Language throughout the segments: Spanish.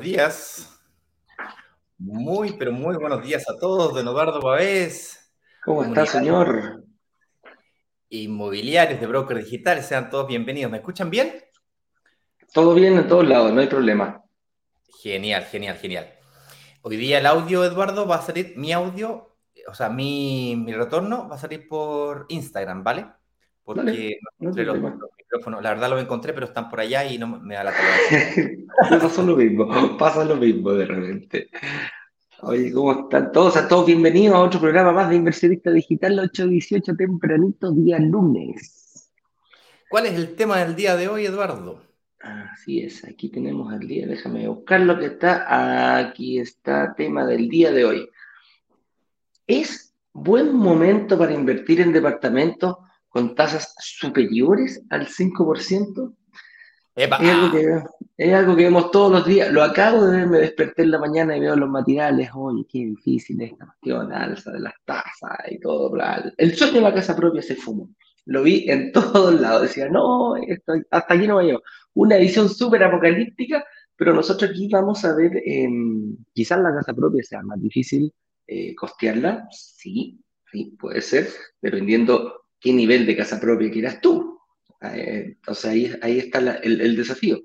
días. Muy, pero muy buenos días a todos. Don Eduardo Pavés. ¿Cómo está, señor? Inmobiliarios de Broker Digital, sean todos bienvenidos. ¿Me escuchan bien? Todo bien en todos lados, no hay problema. Genial, genial, genial. Hoy día el audio, Eduardo, va a salir, mi audio, o sea, mi, mi retorno va a salir por Instagram, ¿vale? Porque no, los, micrófonos, la verdad lo encontré, pero están por allá y no me da la Me pasó lo mismo, pasa lo mismo de repente. Oye, ¿cómo están todos? A todos bienvenidos a otro programa más de Inversionista Digital 818 tempranito, día lunes. ¿Cuál es el tema del día de hoy, Eduardo? Así es, aquí tenemos el día, déjame buscar lo que está, aquí está, tema del día de hoy. ¿Es buen momento para invertir en departamentos con tasas superiores al 5%. Es algo, que, es algo, que, vemos todos los días. Lo acabo de ver, me desperté en la mañana y veo los materiales. Oye, qué difícil esta cuestión, alza de las tasas y todo. El sueño de la casa propia se fumó. Lo vi en todos lados. Decía, no, hasta aquí no va a Una edición súper apocalíptica, pero nosotros aquí vamos a ver, em, quizás la casa propia sea más difícil eh, costearla. Sí, sí, puede ser, dependiendo qué nivel de casa propia quieras tú. eh, ahí, está el, desafío.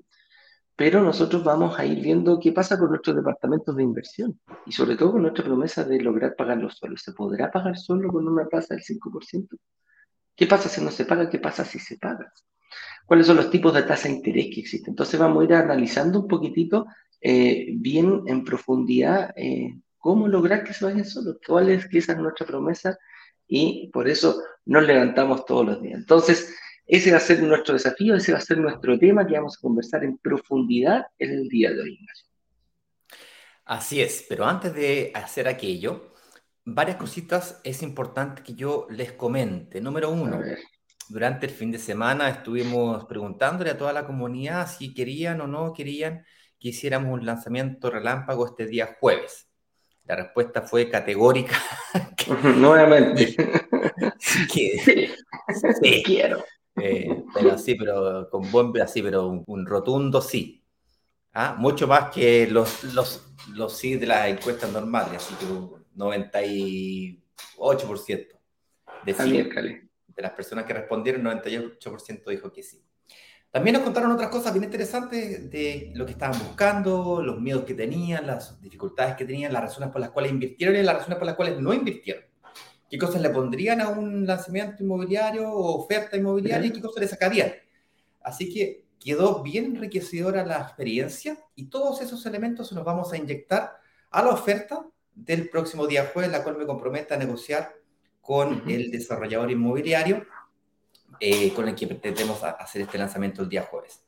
Pero nosotros vamos a ir viendo qué pasa con nuestros departamentos de inversión y sobre todo con nuestra promesa de lograr pagar los suelos. ¿Se podrá pagar solo con una tasa del 5%? ¿Qué pasa si no se paga? ¿Qué pasa si se paga? ¿Cuáles son los tipos de tasa de interés que existen? Entonces vamos a ir analizando un poquitito eh, bien en profundidad eh, cómo lograr que se vayan solos, cuál es que esa es nuestra promesa y por eso nos levantamos todos los días. Entonces, ese va a ser nuestro desafío, ese va a ser nuestro tema que vamos a conversar en profundidad en el día de hoy. Así es, pero antes de hacer aquello, varias cositas es importante que yo les comente. Número uno, durante el fin de semana estuvimos preguntándole a toda la comunidad si querían o no querían que hiciéramos un lanzamiento relámpago este día jueves. La respuesta fue categórica. Nuevamente. sí, sí, quiero. Eh, pero sí, pero con buen, así, pero un, rotundo sí. ¿Ah? Mucho más que los, los, los sí de las encuestas normales, así que un 98% de sí. De las personas que respondieron, 98% dijo que sí. También nos contaron otras cosas bien interesantes de lo que estaban buscando, los miedos que tenían, las dificultades que tenían, las razones por las cuales invirtieron y las razones por las cuales no invirtieron. ¿Qué cosas le pondrían a un lanzamiento inmobiliario o oferta inmobiliaria y qué cosas le sacarían? Así que quedó bien enriquecedora la experiencia y todos esos elementos se los vamos a inyectar a la oferta del próximo día jueves, la cual me compromete a negociar con el desarrollador inmobiliario eh, con el que pretendemos hacer este lanzamiento el día jueves.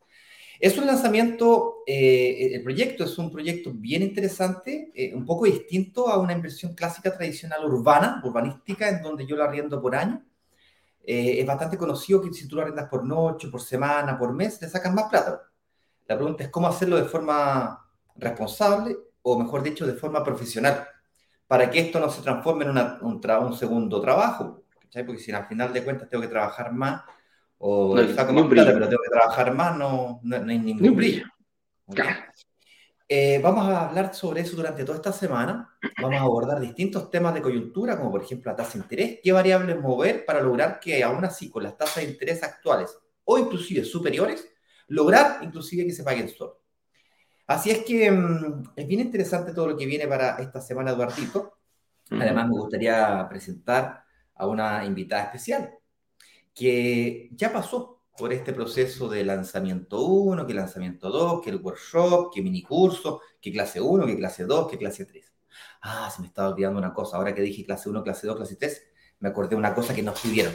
Es un lanzamiento, eh, el proyecto es un proyecto bien interesante, eh, un poco distinto a una inversión clásica tradicional urbana, urbanística, en donde yo lo arriendo por año. es bastante conocido que si tú lo arriendas por noche, por semana, por mes, le sacas más plata. La pregunta es cómo hacerlo de forma responsable o, mejor dicho, de forma profesional, para que esto no se transforme en un, un segundo trabajo, porque si al final de cuentas tengo que trabajar más, o no, saco más plata, pero tengo que trabajar más, no, no, hay ningún brillo. Eh, vamos a hablar sobre eso durante toda esta semana. Vamos a abordar distintos temas de coyuntura, como por ejemplo la tasa de interés, qué variables mover para lograr que aún así con las tasas de interés actuales o inclusive superiores, lograr inclusive que se paguen solo. Así es que mm, es bien interesante todo lo que viene para esta semana, Eduardito. Además, me gustaría presentar a una invitada especial que ya pasó por este proceso de lanzamiento 1, que lanzamiento 2, que el workshop, que mini curso, que clase 1, que clase 2, que clase 3. Ah, se me estaba olvidando una cosa. Ahora que dije clase 1, clase 2, clase 3, me acordé de una cosa que nos pidieron.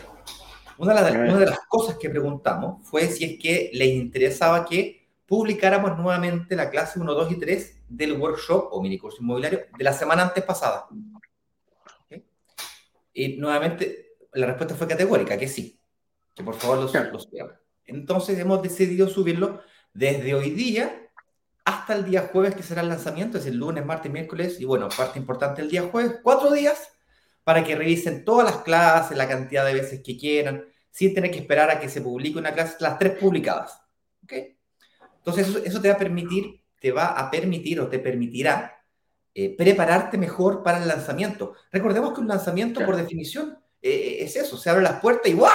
Una de, una de las cosas que preguntamos fue si es que les interesaba que publicáramos nuevamente la clase 1, 2 y 3 del workshop o mini curso inmobiliario de la semana antes pasada. Y nuevamente la respuesta fue categórica, que sí. Que por favor lo, suban. Entonces hemos decidido subirlo desde hoy día hasta el día jueves, que será el lanzamiento, es el lunes, martes, miércoles, y bueno, parte importante el día jueves, cuatro días para que revisen todas las clases, la cantidad de veces que quieran, sin tener que esperar a que se publique una clase, las tres publicadas. ¿okay? Entonces eso, te va a permitir, te va a permitir o te permitirá eh, prepararte mejor para el lanzamiento. Recordemos que un lanzamiento, por definición, eh, es eso, se abren las puertas y ¡guau!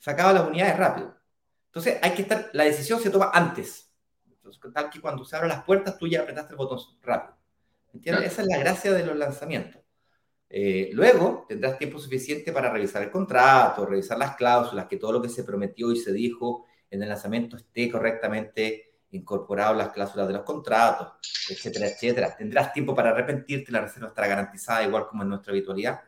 Se acaba las unidades rápido. Entonces hay que estar, la decisión se toma antes. Entonces, tal que cuando se abren las puertas, tú ya apretaste el botón rápido. ¿Entiendes? Esa es la gracia de los lanzamientos. Eh, luego tendrás tiempo suficiente para revisar el contrato, revisar las cláusulas, que todo lo que se prometió y se dijo en el lanzamiento esté correctamente incorporado las cláusulas de los contratos, etcétera, etcétera. Tendrás tiempo para arrepentirte, la reserva estará garantizada igual como en nuestra habitualidad,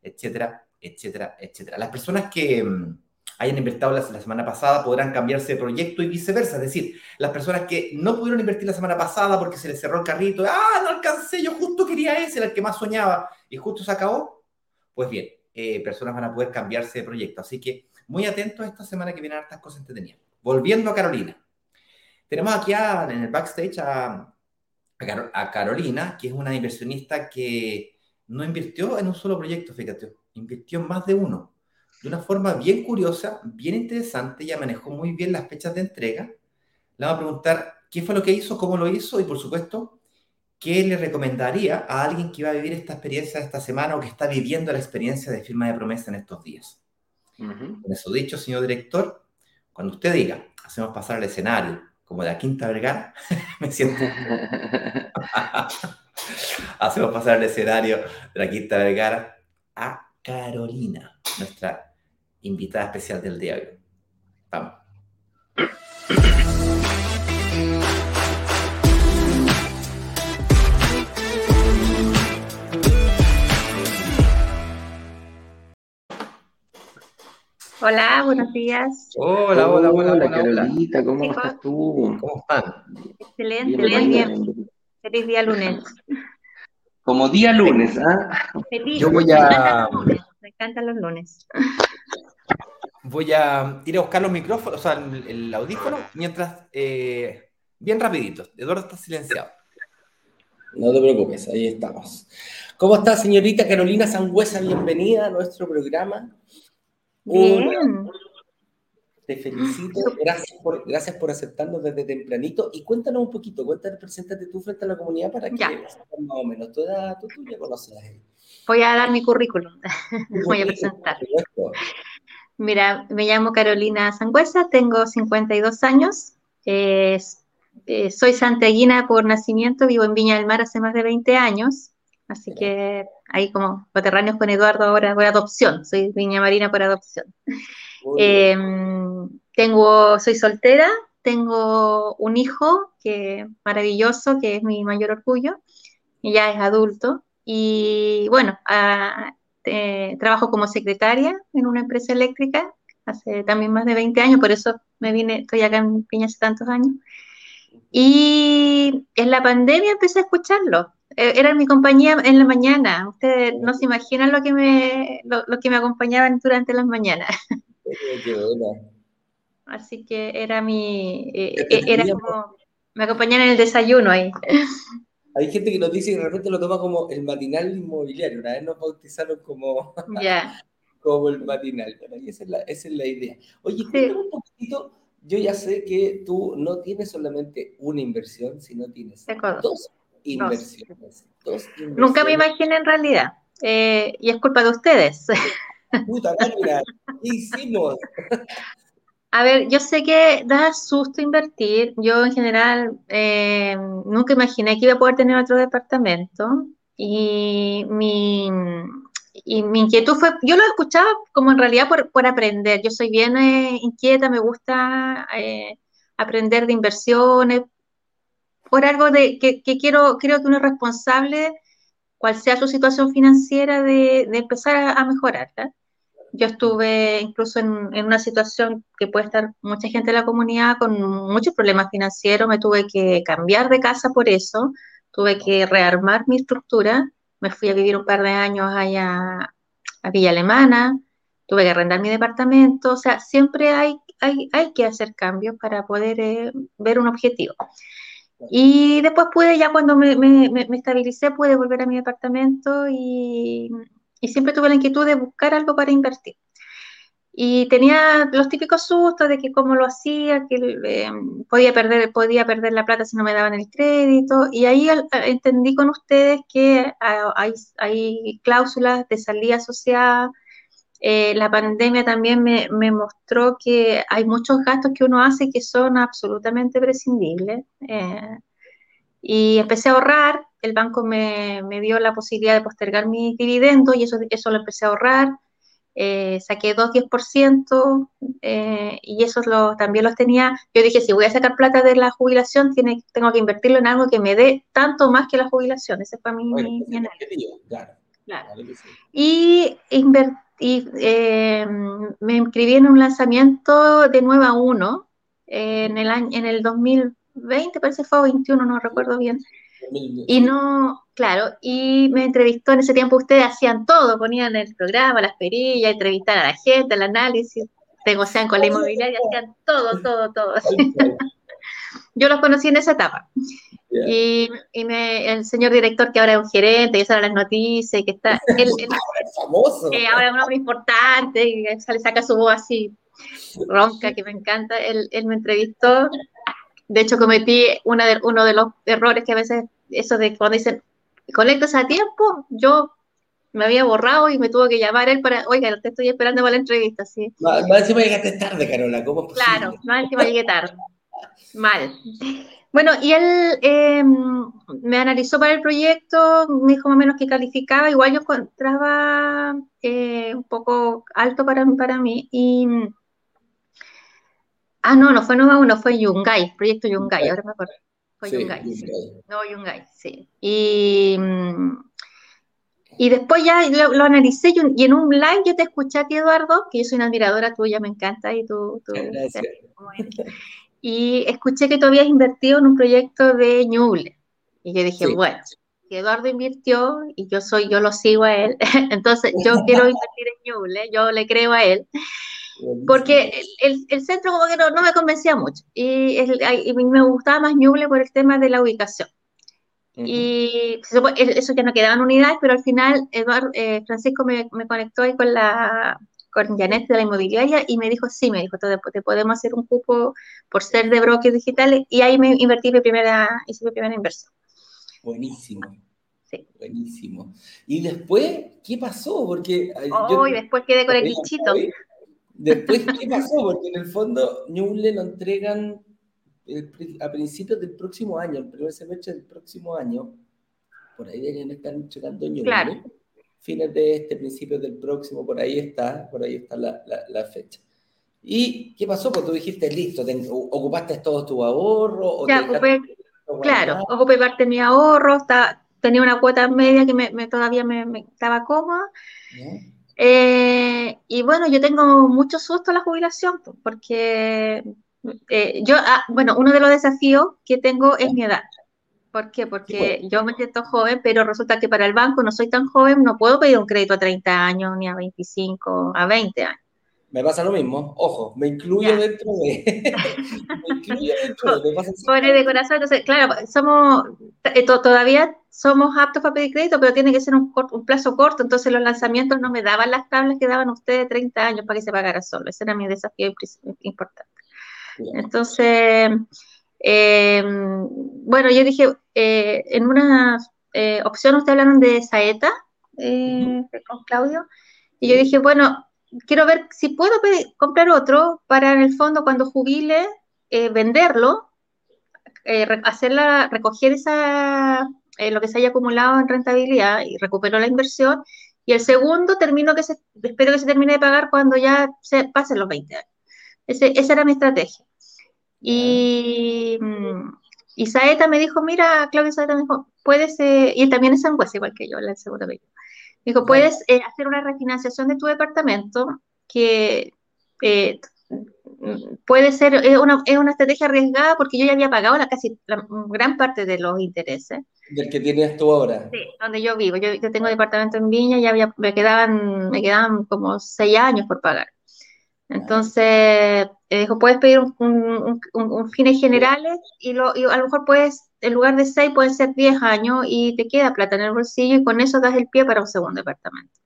etcétera, etcétera, etcétera. Las personas que mm, hayan invertido la, semana pasada podrán cambiarse de proyecto y viceversa. Es decir, las personas que no pudieron invertir la semana pasada porque se les cerró el carrito, ah, no alcancé, yo justo quería ese, era el que más soñaba y justo se acabó, pues bien, eh, personas van a poder cambiarse de proyecto. Así que muy atentos esta semana que vienen hartas cosas entretenidas. Volviendo a Carolina. Tenemos aquí en el backstage a, a Carolina, que es una inversionista que no invirtió en un solo proyecto, fíjate, invirtió en más de uno de una forma bien curiosa, bien interesante. Ella manejó muy bien las fechas de entrega. Le vamos a preguntar qué fue lo que hizo, cómo lo hizo y, por supuesto, qué le recomendaría a alguien que va a vivir esta experiencia esta semana o que está viviendo la experiencia de firma de promesa en estos días. Con eso dicho, señor director, cuando usted diga, hacemos pasar el escenario como de la Quinta Vergara, me siento. hacemos pasar el escenario de la Quinta Vergara a Carolina, nuestra invitada especial del día de hoy. Vamos. Hola, buenos días. Hola, hola, hola, hola, Carolita, ¿cómo estás tú? ¿Cómo están? Excelente, muy bien. Feliz día lunes. Como día lunes, ¿ah? Feliz. Yo voy a. Me encantan los lunes voy a ir a buscar los micrófonos, o sea, el, audífono, mientras, eh, bien rapidito, Eduardo está silenciado. No te preocupes, ahí estamos. ¿Cómo está, señorita Carolina Sangüesa? Bienvenida a nuestro programa. Bien. te felicito, gracias por, gracias por aceptarnos desde tempranito y cuéntanos un poquito, cuéntanos, preséntate tú frente a la comunidad para que más o menos, tú, tú, ya conoces a él. Voy a dar mi currículum, voy a presentar. Mira, me llamo Carolina Sangüesa, tengo 52 años, eh, soy santiaguina por nacimiento, vivo en Viña del Mar hace más de 20 años, así que ahí como coterráneos con Eduardo ahora voy a adopción, soy Viña Marina por adopción. Em, tengo, soy soltera, tengo un hijo que maravilloso, que es mi mayor orgullo, y ya es adulto, y bueno, a, eh, trabajo como secretaria en una empresa eléctrica hace también más de 20 años, por eso me vine, estoy acá en Piña hace tantos años. Y en la pandemia empecé a escucharlo. E, era mi compañía en la mañana. Ustedes no se imaginan lo que me, lo, que me acompañaban durante las mañanas. Así que era mi, eh, eh, era como, me acompañaban en el desayuno ahí. Hay gente que nos dice que de repente lo toma como el matinal inmobiliario. Una vez nos bautizaron como, como el matinal. esa es la, esa es la idea. Oye, un poquito. Yo ya sé que tú no tienes solamente una inversión, sino tienes dos inversiones, Nunca me imaginé en realidad. Eh, y es culpa de ustedes. Puta, mira, ¿qué hicimos? A ver, yo sé que da susto invertir. Yo en general eh, nunca imaginé que iba a poder tener otro departamento. Y mi, y mi inquietud fue, yo lo escuchaba como en realidad por, aprender. Yo soy bien eh, inquieta, me gusta eh, aprender de inversiones, por algo de que, quiero, creo que uno es responsable, cual sea su situación financiera, de, empezar a, a mejorarla. Yo estuve incluso en, una situación que puede estar mucha gente de la comunidad con muchos problemas financieros, me tuve que cambiar de casa por eso, tuve que rearmar mi estructura, me fui a vivir un par de años allá a Villa Alemana, tuve que arrendar mi departamento, o sea, siempre hay, hay, hay que hacer cambios para poder eh, ver un objetivo. Y después pude, ya cuando me, me, me, estabilicé, pude volver a mi departamento y, y siempre tuve la inquietud de buscar algo para invertir. Y tenía los típicos sustos de que cómo lo hacía, que eh, podía, perder, podía perder la plata si no me daban el crédito. Y ahí entendí con ustedes que ah, hay, hay cláusulas de salida asociada. Eh, la pandemia también me, me, mostró que hay muchos gastos que uno hace que son absolutamente prescindibles. Eh, y empecé a ahorrar, el banco me, me, dio la posibilidad de postergar mis dividendos y eso, eso lo empecé a ahorrar eh, saqué 2-10% eh, y esos lo, también los tenía. Yo dije, si voy a sacar plata de la jubilación, tiene, tengo que invertirlo en algo que me dé tanto más que la jubilación. Ese fue mi, mi, Claro. Y, eh, me inscribí en un lanzamiento de Nueva 1 en, el año, en el 2020, parece que fue 21, no recuerdo bien. Y no, claro, y me entrevistó en ese tiempo, ustedes hacían todo, ponían el programa, las perillas, entrevistar a la gente, el análisis, negociaban con la inmobiliaria, hacían todo, todo, todo. Yo los conocí en esa etapa. Y, y me, el señor director, que ahora es un gerente, y sabe las noticias, que está. Él, famoso. Que ahora es un hombre importante, y le saca su voz así ronca, que me encanta. Él, él me entrevistó. De hecho, cometí una de, uno de los errores que a veces eso de cuando dicen, conectas a tiempo, yo me había borrado y me tuvo que llamar él para, oiga, te estoy esperando para la entrevista, sí. Más, encima llegaste tarde, Carola, ¿cómo es posible? Claro, más encima llegué tarde. Mal. Bueno, y él em, me analizó para el proyecto, me dijo más o menos que calificaba, igual yo encontraba eh, un poco alto para, para mí, y... Ah, no, no fue Nova 1, fue Yungay, proyecto Yungay, ahora me acuerdo. Fue Yungay. No, Yungay, sí. Y, y después ya lo, analicé y, en un live yo te escuché a ti, Eduardo, que yo soy una admiradora tuya, me encanta, y tú... tú y escuché que tú habías invertido en un proyecto de Ñuble. Y yo dije, bueno, si Eduardo invirtió y yo soy, yo lo sigo a él, entonces yo quiero invertir en Ñuble, yo le creo a él. Porque el, el, centro como que no, me convencía mucho y, me gustaba más Ñuble por el tema de la ubicación. Y eso ya no quedaban unidades, pero al final Eduardo, eh, Francisco me, me, conectó ahí con la con Janet de la inmobiliaria y me dijo, sí, me dijo, te, te podemos hacer un cupo por ser de brokers digitales y ahí me invertí mi primera, hice mi primera inversión. Buenísimo. Sí. Buenísimo. ¿Y después qué pasó? Porque... Oh, y después quedé con el bichito. Después, ¿qué pasó? Porque en el fondo Ñuble lo entregan a principios del próximo año, el primer semestre del próximo año. Por ahí deberían estar entregando Ñuble. Claro. Fines de este, principios del próximo, por ahí está, por ahí está la, la, fecha. ¿Y qué pasó? Pues tú dijiste, listo, ocupaste todo tu ahorro. ya, ocupé, claro, ocupé parte de mi ahorro, tenía una cuota media que me, todavía me, estaba cómoda. Eh, y bueno, yo tengo mucho susto a la jubilación, porque eh, yo, ah, bueno, uno de los desafíos que tengo es mi edad. ¿Por qué? Porque yo me siento joven, pero resulta que para el banco no soy tan joven, no puedo pedir un crédito a 30 años, ni a 25, a 20 años. Me pasa lo mismo, ojo, me incluyo dentro de. me incluyo dentro de. Pone de corazón, entonces, claro, somos. Eh, todavía somos aptos para pedir crédito, pero tiene que ser un, un, plazo corto, entonces los lanzamientos no me daban las tablas que daban ustedes de 30 años para que se pagara solo. Ese era mi desafío importante. Entonces, eh, bueno, yo dije, eh, en una eh, opción ustedes hablaron de Saeta con Claudio, y yo dije, bueno, quiero ver si puedo comprar otro para en el fondo cuando jubile venderlo, hacerla, recoger esa, lo que se haya acumulado en rentabilidad y recupero la inversión. Y el segundo termino que se, espero que se termine de pagar cuando ya se pasen los 20 años. esa era mi estrategia. Y, y Saeta me dijo, mira, Claudia Saeta me dijo, puedes, eh", y él también es sangüesa igual que yo, el segundo Me dijo, puedes eh, hacer una refinanciación de tu departamento que eh, puede ser, es una, es una estrategia arriesgada porque yo ya había pagado la casi la gran parte de los intereses. Del que tienes tú ahora. Sí, donde yo vivo. Yo, yo tengo departamento en Viña y había, me, quedaban, me quedaban como seis años por pagar. Entonces, dijo, puedes pedir un, un, un, fines generales y, lo, y a lo mejor puedes, en lugar de seis, pueden ser diez años y te queda plata en el bolsillo y con eso das el pie para un segundo departamento.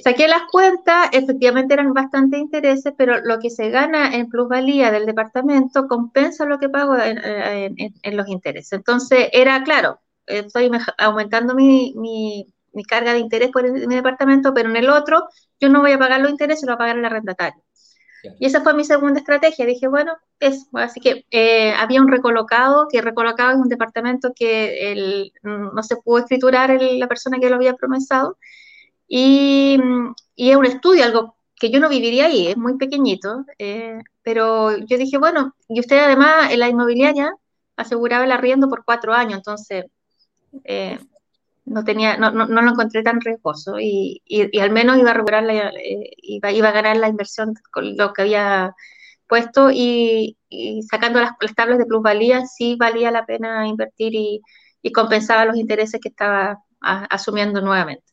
Saqué las cuentas, efectivamente eran bastante intereses, pero lo que se gana en plusvalía del departamento compensa lo que pago en, los intereses. Entonces, era claro, estoy aumentando mi, mi, carga de interés por mi departamento, pero en el otro yo no voy a pagar los intereses, lo voy a pagar el arrendatario. Y esa fue mi segunda estrategia. Dije, bueno, es así que eh, había un recolocado, que recolocado es un departamento que el, no se pudo escriturar el, la persona que lo había promesado. Y, y, es un estudio, algo que yo no viviría ahí, es muy pequeñito, eh, pero yo dije, bueno, y usted además en la inmobiliaria aseguraba el arriendo por cuatro años, entonces eh, no, tenía, no, no, lo encontré tan riesgoso y, y, al menos iba a recuperar la, eh, iba, iba, a ganar la inversión con lo que había puesto y, sacando las, tablas de plusvalía sí valía la pena invertir y, compensaba los intereses que estaba asumiendo nuevamente.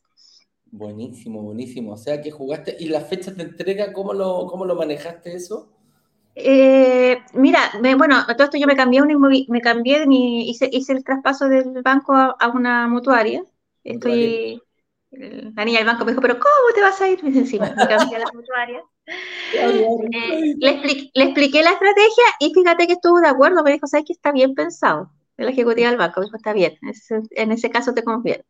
Buenísimo, buenísimo. O sea que jugaste. ¿Y las fechas de entrega, cómo lo, cómo lo manejaste eso? Eh, mira, bueno, todo esto yo me cambié, me cambié de mi, hice, hice el traspaso del banco a, una mutuaria. Estoy, la niña del banco me dijo, pero ¿cómo te vas a ir? Me encima, me cambié a la mutuaria. Eh, le, expliqué, la estrategia y fíjate que estuvo de acuerdo, me dijo, ¿sabes que está bien pensado? La ejecutiva del banco me dijo, está bien, en ese caso te conviene.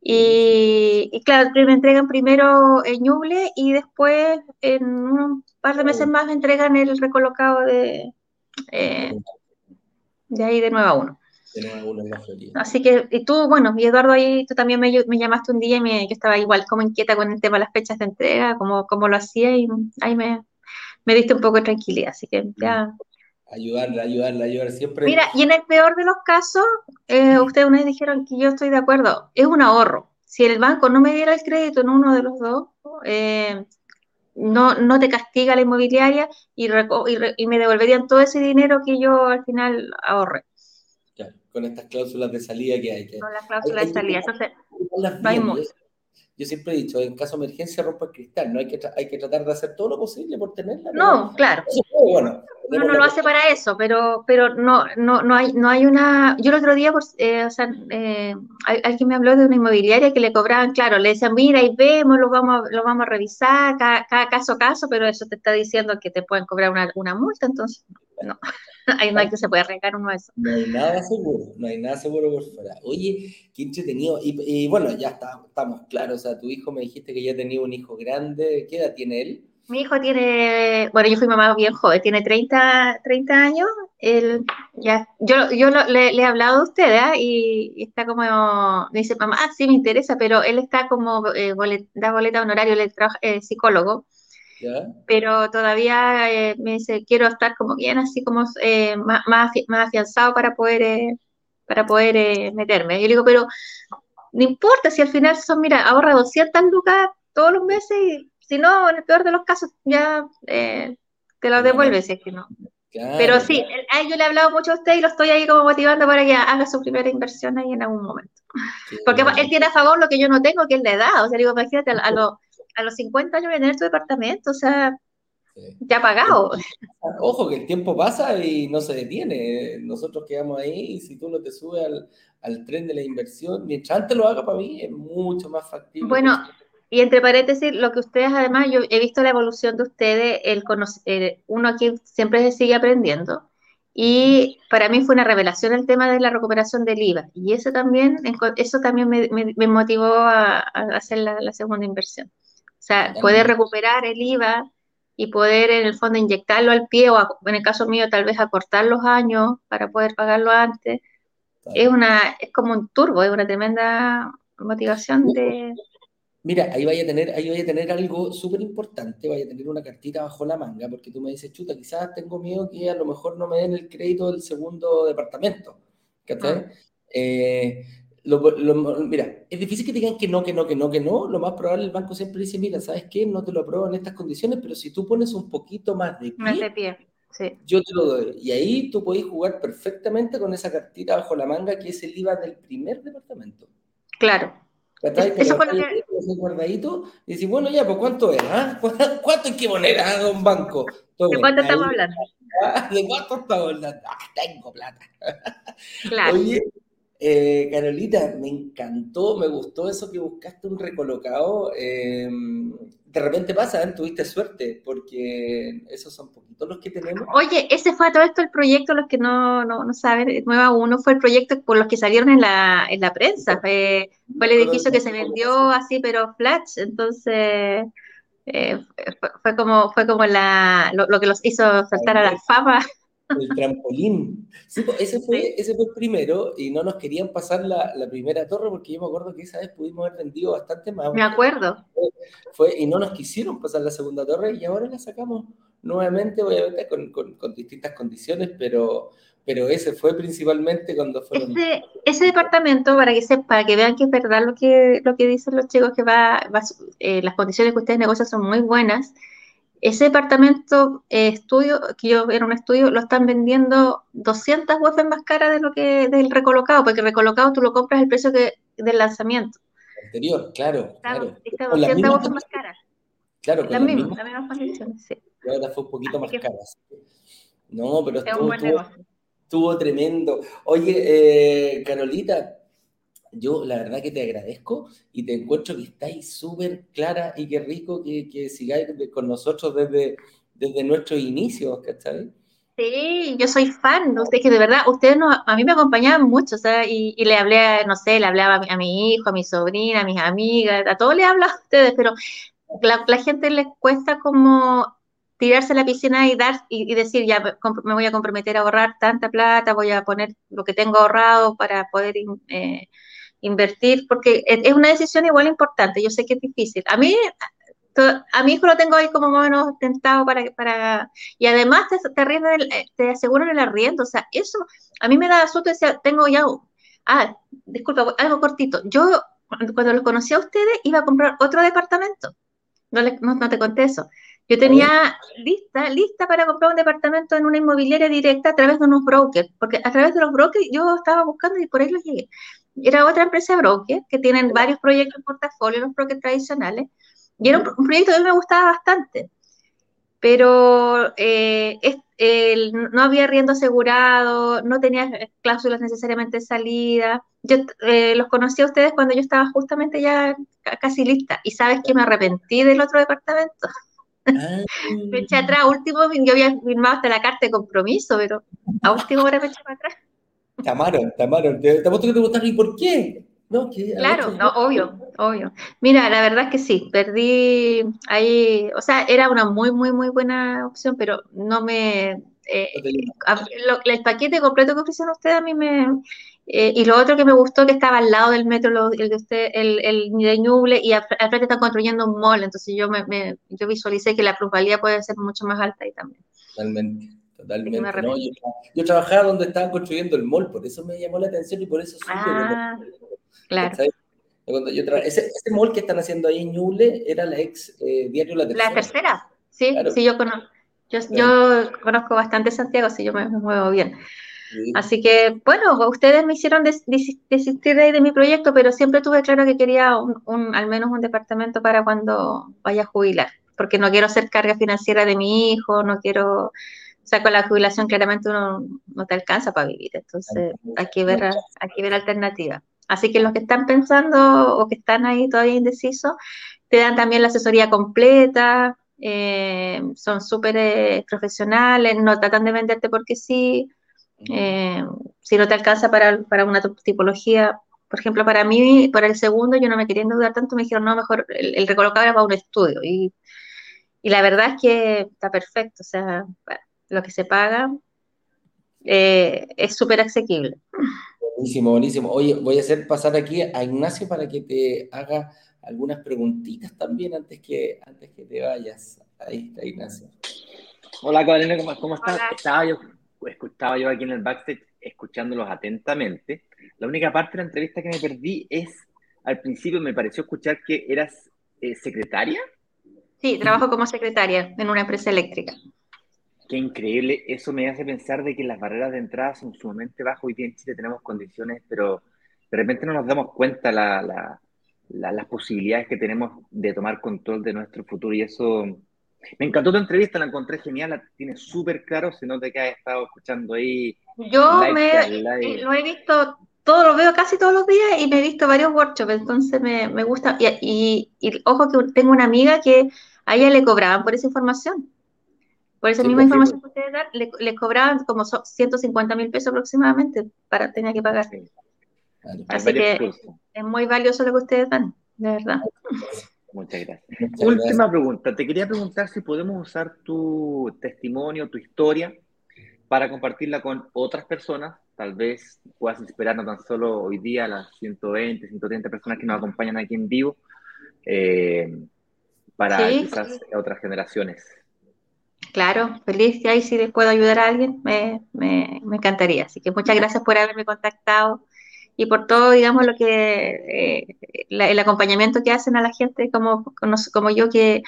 Y, claro, me entregan primero en Ñuble y después en un par de meses más me entregan el recolocado de, eh, de ahí de nueva uno. De nueva uno en la Así que, y tú, bueno, y Eduardo ahí, tú también me, me llamaste un día y me, yo estaba igual como inquieta con el tema de las fechas de entrega, como, como lo hacía y ahí me, me diste un poco de tranquilidad, así que ya ayudarla, ayudarla, ayudar siempre. Mira, y en el peor de los casos, eh, ustedes una vez dijeron que yo estoy de acuerdo, es un ahorro. Si el banco no me diera el crédito en uno de los dos, eh, no, no te castiga la inmobiliaria y, y, me devolverían todo ese dinero que yo al final ahorré. con estas cláusulas de salida que hay. Que con las cláusulas de salida, entonces, yo siempre he dicho, en caso de emergencia rompa el cristal, no hay que, hay que tratar de hacer todo lo posible por tenerla. No, claro. Bueno, uno no lo hace para eso, pero, pero no, no, no, hay, no hay una... Yo el otro día, pues, eh, o sea, eh, alguien me habló de una inmobiliaria que le cobraban, claro, le decían, mira, y vemos, lo vamos, lo vamos a revisar, cada, caso a caso, pero eso te está diciendo que te pueden cobrar una, una multa, entonces, no. Hay no que se puede arreglar uno eso. No hay nada seguro, no hay nada seguro por fuera. Oye, qué entretenido. Y, bueno, ya está, estamos claros. O sea, tu hijo me dijiste que ya tenía un hijo grande. ¿Qué edad tiene él? Mi hijo tiene, bueno, yo fui mamá bien joven, tiene 30, 30 años. Él, ya, yo yo le, he hablado a usted ¿eh? y, está como, me dice, mamá, ah, sí me interesa, pero él está como, eh, da boleta honorario, le trabaja, eh, psicólogo pero todavía eh, me dice, quiero estar como bien así como eh, más, más, afianzado para poder, eh, para poder meterme. Yo le digo, pero no importa si al final son, mira, ahorra 200 lucas todos los meses y si no, en el peor de los casos, ya te lo devuelve si es que no. Pero sí, yo le he hablado mucho a usted y lo estoy ahí como motivando para que haga su primera inversión ahí en algún momento. Porque él tiene a favor lo que yo no tengo, que es la edad. O sea, digo, imagínate, a, a, lo, a los 50 años voy a tener tu departamento, o sea, ya pagado. Ojo que el tiempo pasa y no se detiene. Nosotros quedamos ahí y si tú no te subes al, tren de la inversión, mientras antes lo haga para mí, es mucho más factible. Bueno, y entre paréntesis, lo que ustedes además, yo he visto la evolución de ustedes, el, uno aquí siempre se sigue aprendiendo. Y para mí fue una revelación el tema de la recuperación del IVA. Y eso también, eso también me, motivó a, hacer la segunda inversión. O sea, poder recuperar el IVA y poder en el fondo inyectarlo al pie o en el caso mío tal vez acortar los años para poder pagarlo antes. Es una es como un turbo, es una tremenda motivación de Mira, ahí vaya a tener, ahí vaya a tener algo súper importante, vaya a tener una cartita bajo la manga, porque tú me dices, chuta, quizás tengo miedo que a lo mejor no me den el crédito del segundo departamento. ¿Cachai? Ah. Eh, mira, es difícil que digan que no, que no, que no, que no. Lo más probable, el banco siempre dice, mira, ¿sabes qué? No te lo apruebo en estas condiciones, pero si tú pones un poquito más de pie, más de pie. Sí. yo te lo doy. Y ahí tú podés jugar perfectamente con esa cartita bajo la manga que es el IVA del primer departamento. Claro. Eso fue lo que... guardadito y decir, bueno, ya, pues ¿cuánto es? Ah? ¿Cuánto hay que poner a un banco? ¿De cuánto estamos hablando? ¿De cuánto estamos hablando? Ah, tengo plata. Claro. Oye, eh, Carolita, me encantó, me gustó eso que buscaste un recolocado. Em, de repente pasa, ¿eh? tuviste suerte, porque esos son poquitos los que tenemos. Oye, ese fue todo esto el proyecto, los que no, no, no saben, Nueva Uno fue el proyecto por los que salieron en la, en la prensa. Fue, fue el edificio que se vendió así, pero flash. Entonces, eh, fue, como, fue como la, lo, lo, que los hizo saltar a la fama el trampolín. Sí, ese fue, ese fue el primero y no nos querían pasar la, la, primera torre porque yo me acuerdo que esa vez pudimos haber vendido bastante más. Me acuerdo. Fue, y no nos quisieron pasar la segunda torre y ahora la sacamos nuevamente, obviamente con, con, con distintas condiciones, pero, pero ese fue principalmente cuando fueron... Ese, ese departamento, para que sepa, que vean que es verdad lo que, lo que dicen los chicos, que va, eh, las condiciones que ustedes negocian son muy buenas, ese departamento eh, estudio, que yo era un estudio, lo están vendiendo 200 veces más cara de lo que del recolocado, porque el recolocado tú lo compras al precio que, del lanzamiento. Anterior, claro, claro. Está 200 veces más cara. Claro, las mismas, las mismas condiciones, sí. Y ahora fue un poquito más cara. No, pero estuvo, estuvo, estuvo, tremendo. Oye, eh, Carolita, yo la verdad que te agradezco y te encuentro que estáis súper clara y qué rico que, que sigáis con nosotros desde, desde nuestros inicios, ¿cachai? Sí, yo soy fan, ¿no? que de verdad, ustedes no, a mí me acompañaban mucho, o sea, y, le hablé, no sé, le hablaba a mi, hijo, a mi sobrina, a mis amigas, a todos le hablo a ustedes, pero la, la gente les cuesta como tirarse a la piscina y dar y, decir, ya me voy a comprometer a ahorrar tanta plata, voy a poner lo que tengo ahorrado para poder invertir, porque es una decisión igual importante, yo sé que es difícil. A mí, a mi hijo lo tengo ahí como más o menos tentado para, para y además te, te, te aseguran el arriendo, o sea, eso a mí me da susto, decía, tengo ya, ah, disculpa, algo cortito, yo cuando los conocí a ustedes iba a comprar otro departamento, no, no, no te conté eso. Yo tenía lista, lista para comprar un departamento en una inmobiliaria directa a través de unos brokers, porque a través de los brokers yo estaba buscando y por ahí los llegué era otra empresa broker que tienen varios proyectos en portafolio, los brokers tradicionales, y era un, proyecto que a mí me gustaba bastante, pero eh, no había riendo asegurado, no tenía cláusulas necesariamente de salida. Yo eh, los conocí a ustedes cuando yo estaba justamente ya casi lista, y sabes que me arrepentí del otro departamento. Ah. me eché atrás, último, yo había firmado hasta la carta de compromiso, pero a último hora me eché para atrás. Te amaron, te amaron. Te, te que te gustaron. ¿Y por qué? No, claro, no, obvio, obvio. Mira, la verdad es que sí, perdí ahí, o sea, era una muy, muy, muy buena opción, pero no me... Eh, el paquete completo que ofrecieron ustedes a mí me... Eh, y lo otro que me gustó que estaba al lado del metro, el de usted, el, el de Ñuble, y al, frente están construyendo un mall, entonces yo me, me, yo visualicé que la plusvalía puede ser mucho más alta ahí también. Totalmente. Totalmente. No, yo, trabajaba donde estaban construyendo el mall, por eso me llamó la atención y por eso ah, claro. Cuando yo ese, ese, mall que están haciendo ahí en Ñuble era la ex eh, diario La Tercera. La Tercera, sí, sí, yo conozco. Yo, yo, conozco bastante Santiago, sí, yo me, muevo bien. Así que, bueno, ustedes me hicieron desistir de, de mi proyecto, pero siempre tuve claro que quería un, al menos un departamento para cuando vaya a jubilar, porque no quiero ser carga financiera de mi hijo, no quiero o sea, con la jubilación claramente uno no te alcanza para vivir, entonces hay que ver, hay que ver alternativas. Así que los que están pensando o que están ahí todavía indecisos, te dan también la asesoría completa, eh, son súper eh, profesionales, no tratan de venderte porque sí, eh, si no te alcanza para, para, una tipología, por ejemplo, para mí, para el segundo, yo no me quería endeudar tanto, me dijeron, no, mejor el, el recolocado era para un estudio, y, y, la verdad es que está perfecto, o sea, lo que se paga, eh, es súper asequible. Buenísimo, buenísimo. Oye, voy a hacer pasar aquí a Ignacio para que te haga algunas preguntitas también antes que, antes que te vayas. Ahí está Ignacio. Hola, Carolina, ¿cómo, estás? Estaba yo, estaba yo aquí en el backstage escuchándolos atentamente. La única parte de la entrevista que me perdí es, al principio me pareció escuchar que eras eh, secretaria. Sí, trabajo como secretaria en una empresa eléctrica. Qué increíble, eso me hace pensar de que las barreras de entrada son sumamente bajas. Hoy día en Chile tenemos condiciones, pero de repente no nos damos cuenta la, las posibilidades que tenemos de tomar control de nuestro futuro y eso me encantó tu entrevista, la encontré genial, la tienes súper claro, se nota que has estado escuchando ahí. Yo me, lo he visto, todo lo veo casi todos los días y me he visto varios workshops, entonces me, me gusta. Y, y, ojo que tengo una amiga que a ella le cobraban por esa información. Por esa misma pues, información pues. que ustedes dan, le, le, cobraban como 150 mil pesos aproximadamente para tener que pagar. Así que es muy valioso lo que ustedes dan, de verdad. Muchas gracias. Última pregunta. Te quería preguntar si podemos usar tu testimonio, tu historia, para compartirla con otras personas. Tal vez puedas inspirar no tan solo hoy día a las 120, 130 personas que nos acompañan aquí en vivo, eh, para quizás otras generaciones. Claro, feliz de ahí si les puedo ayudar a alguien, me, me, me encantaría. Así que muchas gracias por haberme contactado y por todo, digamos, lo que eh, el acompañamiento que hacen a la gente como, como yo que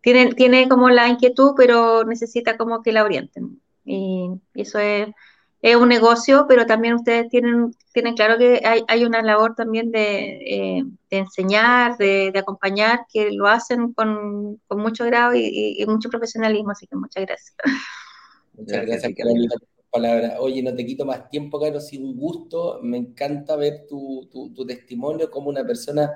tiene, tiene como la inquietud, pero necesita como que la orienten. Y, eso es, es, un negocio, pero también ustedes tienen, tienen claro que hay, hay una labor también de, eh, de enseñar, de, de, acompañar, que lo hacen con, con mucho grado y, y, mucho profesionalismo, así que muchas gracias. Muchas gracias, Carolina, palabras. Oye, no te quito más tiempo, Caro, sí, un gusto. Me encanta ver tu, tu, testimonio como una persona.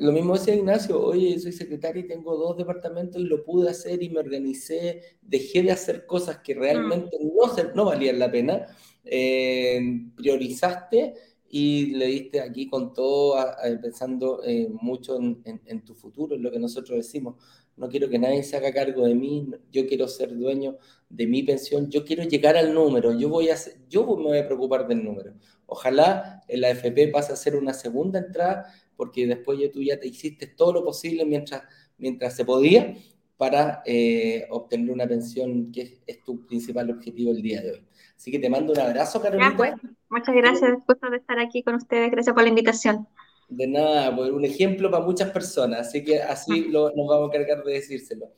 Lo mismo decía Ignacio, oye, soy secretario y tengo dos departamentos y lo pude hacer y me organicé, dejé de hacer cosas que realmente mm. no, no valían la pena, eh, priorizaste y le diste aquí con todo, pensando eh, mucho en, en, tu futuro, en lo que nosotros decimos no quiero que nadie se haga cargo de mí, yo quiero ser dueño de mi pensión, yo quiero llegar al número, yo, voy a yo me voy a preocupar del número. Ojalá el AFP pase a ser una segunda entrada, porque después ya tú ya te hiciste todo lo posible mientras, mientras se podía para eh, obtener una pensión que es, tu principal objetivo el día de hoy. Así que te mando un abrazo, Carolina. Pues, muchas gracias, después de estar aquí con ustedes. Gracias por la invitación. De nada, pues un ejemplo para muchas personas, así que así lo, nos vamos a cargar de decírselo.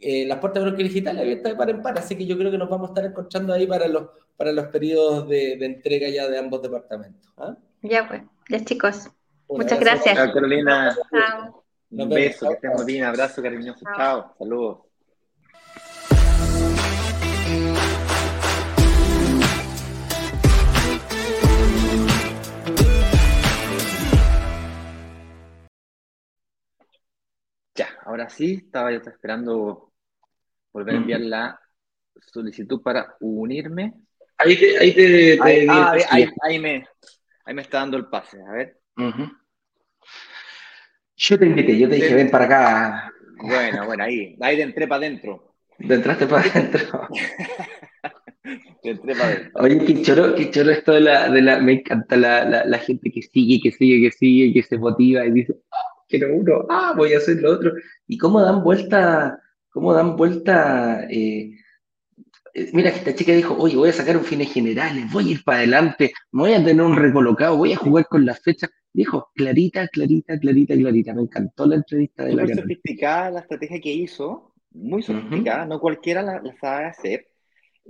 Eh, las puertas de Broker Digital abiertas de par en par, así que yo creo que nos vamos a estar encontrando ahí para los, para los periodos de, de entrega ya de ambos departamentos. ¿ah? Ya pues, ya chicos. Muchas gracias. Chao, Carolina. Un beso, que estemos bien, abrazo cariñoso. Chao, saludos. ahora sí, estaba yo esperando volver a enviar la solicitud para unirme. Ahí te, ahí te, ah, ahí, me, ahí me está dando el pase, a ver. Yo te invité, yo te dije, ven para acá. Bueno, bueno, ahí, ahí te entré para adentro. Te entraste para adentro. te entré para adentro. Oye, qué choro, qué choro esto de la, de la, me encanta la, la, la gente que sigue, que sigue, que sigue, que se motiva y dice, quiero uno, ah, voy a hacer lo otro. Y cómo dan vuelta, cómo dan vuelta, eh, eh, mira que esta chica dijo, oye, voy a sacar un fines generales, voy a ir para adelante, me voy a tener un recolocado, voy a jugar con las fechas. Dijo, clarita, clarita, clarita, clarita. Me encantó la entrevista de la Muy sofisticada la estrategia que hizo, muy sofisticada, no cualquiera la, la sabe hacer.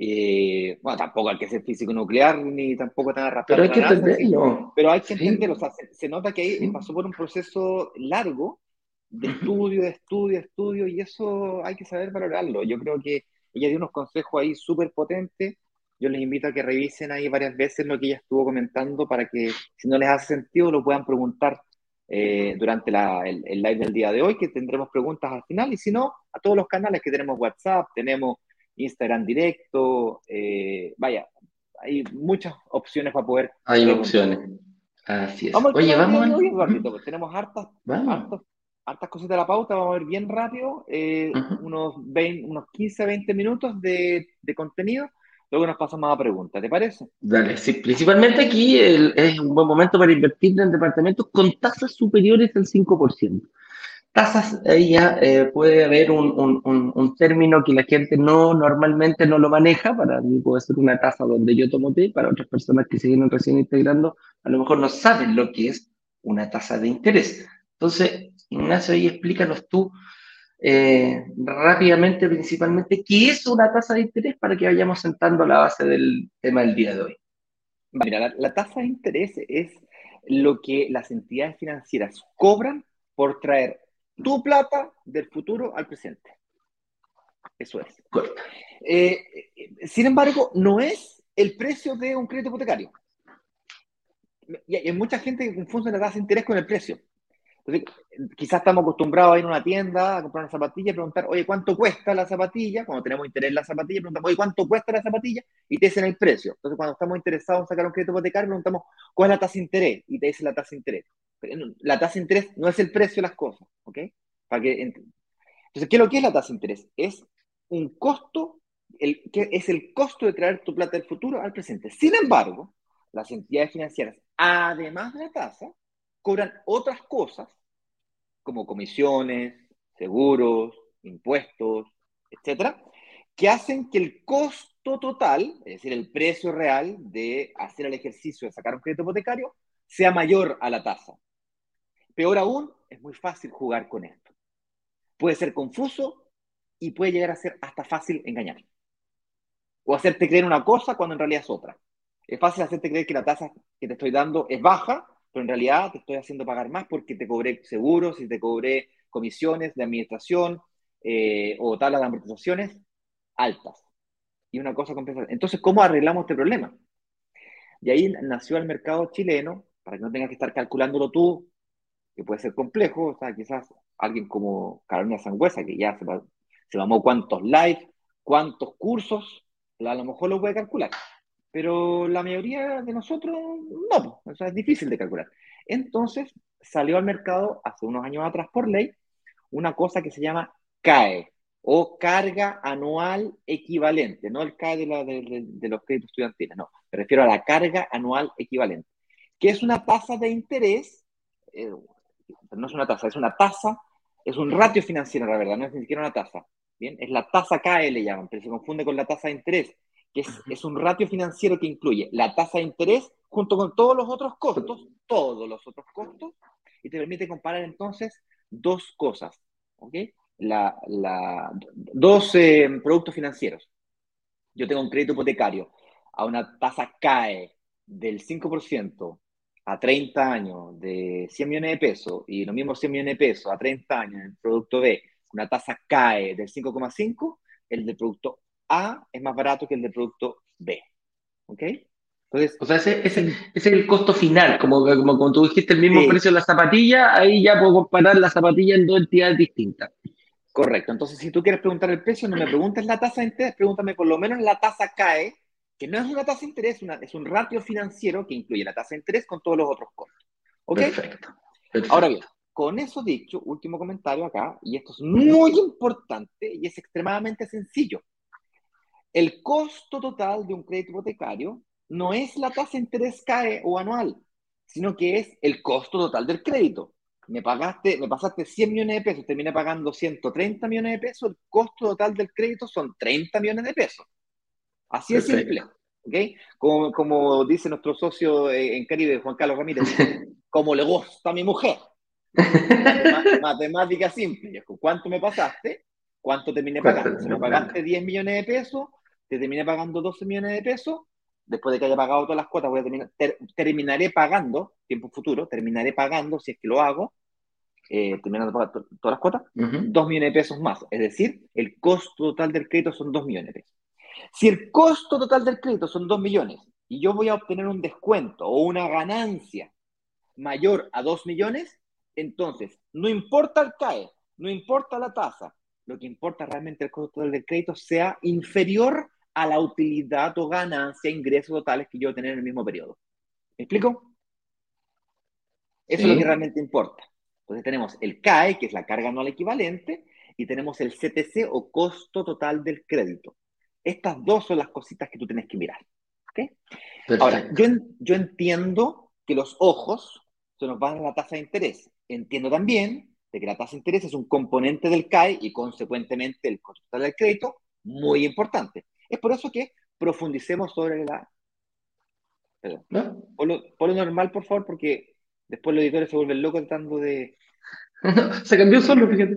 Eh, bueno, tampoco hay que ser físico nuclear ni tampoco tan rápido. Pero hay que entenderlo. Pero hay que entenderlo. O sea, se, nota que ahí pasó por un proceso largo de estudio, de estudio, de estudio, y eso hay que saber valorarlo. Yo creo que ella dio unos consejos ahí súper potentes. Yo les invito a que revisen ahí varias veces lo que ella estuvo comentando para que, si no les hace sentido, lo puedan preguntar eh, durante la, el, el live del día de hoy, que tendremos preguntas al final. Y si no, a todos los canales que tenemos WhatsApp, tenemos Instagram directo, eh, vaya, hay muchas opciones para poder. Hay opciones. Así es. Vamos Oye, vamos. Pues tenemos hartas, hartas, hartas, cosas de la pauta, vamos a ver bien rápido, eh, unos, 20, unos 15, 20 minutos de, de, contenido. Luego nos pasamos a preguntas, ¿te parece? Dale, sí, principalmente aquí es un buen momento para invertir en departamentos con tasas superiores al 5%. tasas, ahí ya eh, puede haber un, un, término que la gente no normalmente no lo maneja. Para mí puede ser una tasa donde yo tomo té, para otras personas que siguen recién integrando, a lo mejor no saben lo que es una tasa de interés. Entonces, Ignacio, ahí explícanos tú eh, rápidamente, principalmente, qué es una tasa de interés para que vayamos sentando la base del tema del día de hoy. Mira, la tasa de interés es lo que las entidades financieras cobran por traer tu plata del futuro al presente. Eso es. Eh, sin embargo, no es el precio de un crédito hipotecario. Y hay mucha gente que confunde la tasa de interés con el precio. Quizás estamos acostumbrados a ir a una tienda a comprar una zapatilla y preguntar, oye, ¿cuánto cuesta la zapatilla? Cuando tenemos interés en la zapatilla, preguntamos, oye, ¿cuánto cuesta la zapatilla? Y te dicen el precio. Entonces, cuando estamos interesados en sacar un crédito hipotecario, preguntamos, ¿cuál es la tasa de interés? Y te dicen la tasa de interés. La tasa de interés no es el precio de las cosas, ¿ok? Para que, entonces, ¿qué es lo que es la tasa de interés? Es un costo, el, que es el costo de traer tu plata del futuro al presente. Sin embargo, las entidades financieras, además de la tasa, cobran otras cosas, como comisiones, seguros, impuestos, etcétera, que hacen que el costo total, es decir, el precio real de hacer el ejercicio de sacar un crédito hipotecario, sea mayor a la tasa. Peor aún, es muy fácil jugar con esto puede ser confuso y puede llegar a ser hasta fácil engañar. O hacerte creer una cosa cuando en realidad es otra. Es fácil hacerte creer que la tasa que te estoy dando es baja, pero en realidad te estoy haciendo pagar más porque te cobré seguros y te cobré comisiones de administración eh, o tablas de amortizaciones altas. Y una cosa compensa. Entonces, ¿cómo arreglamos este problema? Y ahí nació el mercado chileno, para que no tengas que estar calculándolo tú, que puede ser complejo, o sea, quizás alguien como Carolina Sangüesa, que ya se, mamó cuántos live, cuántos cursos, a lo mejor lo puede calcular. Pero la mayoría de nosotros no, o sea, es difícil de calcular. Entonces salió al mercado hace unos años atrás por ley una cosa que se llama CAE o carga anual equivalente, no el CAE de, la, de, los créditos estudiantiles, no, me refiero a la carga anual equivalente, que es una tasa de interés, eh, no es una tasa, es una tasa es un ratio financiero, la verdad, no es ni siquiera una tasa. Bien, es la tasa KL, le llaman, pero se confunde con la tasa de interés, que es, un ratio financiero que incluye la tasa de interés junto con todos los otros costos, todos los otros costos, y te permite comparar entonces dos cosas, ¿ok? La, dos eh, productos financieros. Yo tengo un crédito hipotecario a una tasa CAE del 5%, a 30 años de 100 millones de pesos y los mismos 100 millones de pesos a 30 años en el producto B, una tasa cae del 5,5, el del producto A es más barato que el del producto B. ¿Ok? Entonces, o sea, ese, ese, es el costo final, como, como, como tú dijiste, el mismo precio de la zapatilla, ahí ya puedo comparar la zapatilla en dos entidades distintas. Correcto, entonces si tú quieres preguntar el precio, no me preguntes la tasa de interés, pregúntame por lo menos la tasa CAE que no es una tasa de interés, es un ratio financiero que incluye la tasa de interés con todos los otros costos. ¿Ok? Perfecto. Ahora bien, con eso dicho, último comentario acá, y esto es muy importante y es extremadamente sencillo. El costo total de un crédito hipotecario no es la tasa de interés CAE o anual, sino que es el costo total del crédito. Me pagaste, me pasaste 100 millones de pesos, terminé pagando 130 millones de pesos, el costo total del crédito son 30 millones de pesos. Así es simple. ¿okay? Como, como dice nuestro socio eh, en Caribe, Juan Carlos Ramírez, como le gusta a mi mujer. Matemática simple. ¿Cuánto me pasaste? ¿Cuánto terminé pagando? Si me pagaste 10 millones de pesos, te terminé pagando 12 millones de pesos. Después de que haya pagado todas las cuotas, voy a terminar, terminaré pagando, tiempo futuro, terminaré pagando, si es que lo hago, eh, terminando de pagar todas las cuotas, 2 millones de pesos más. Es decir, el costo total del crédito son 2 millones de pesos. Si el costo total del crédito son 2 millones y yo voy a obtener un descuento o una ganancia mayor a 2 millones, entonces no importa el CAE, no importa la tasa, lo que importa realmente el costo total del crédito sea inferior a la utilidad o ganancia, ingresos totales que yo voy a tener en el mismo periodo. ¿Me explico? Eso es lo que realmente importa. Entonces tenemos el CAE, que es la carga anual equivalente, y tenemos el CTC o costo total del crédito. Estas dos son las cositas que tú tienes que mirar. Ahora, yo, yo entiendo que los ojos se nos van a la tasa de interés. Entiendo también de que la tasa de interés es un componente del CAE y consecuentemente el costo total del crédito muy importante. Es por eso que profundicemos sobre la... Perdón. ¿No? normal, por favor, porque después los editores se vuelven locos tratando de... se cambió solo, fíjate.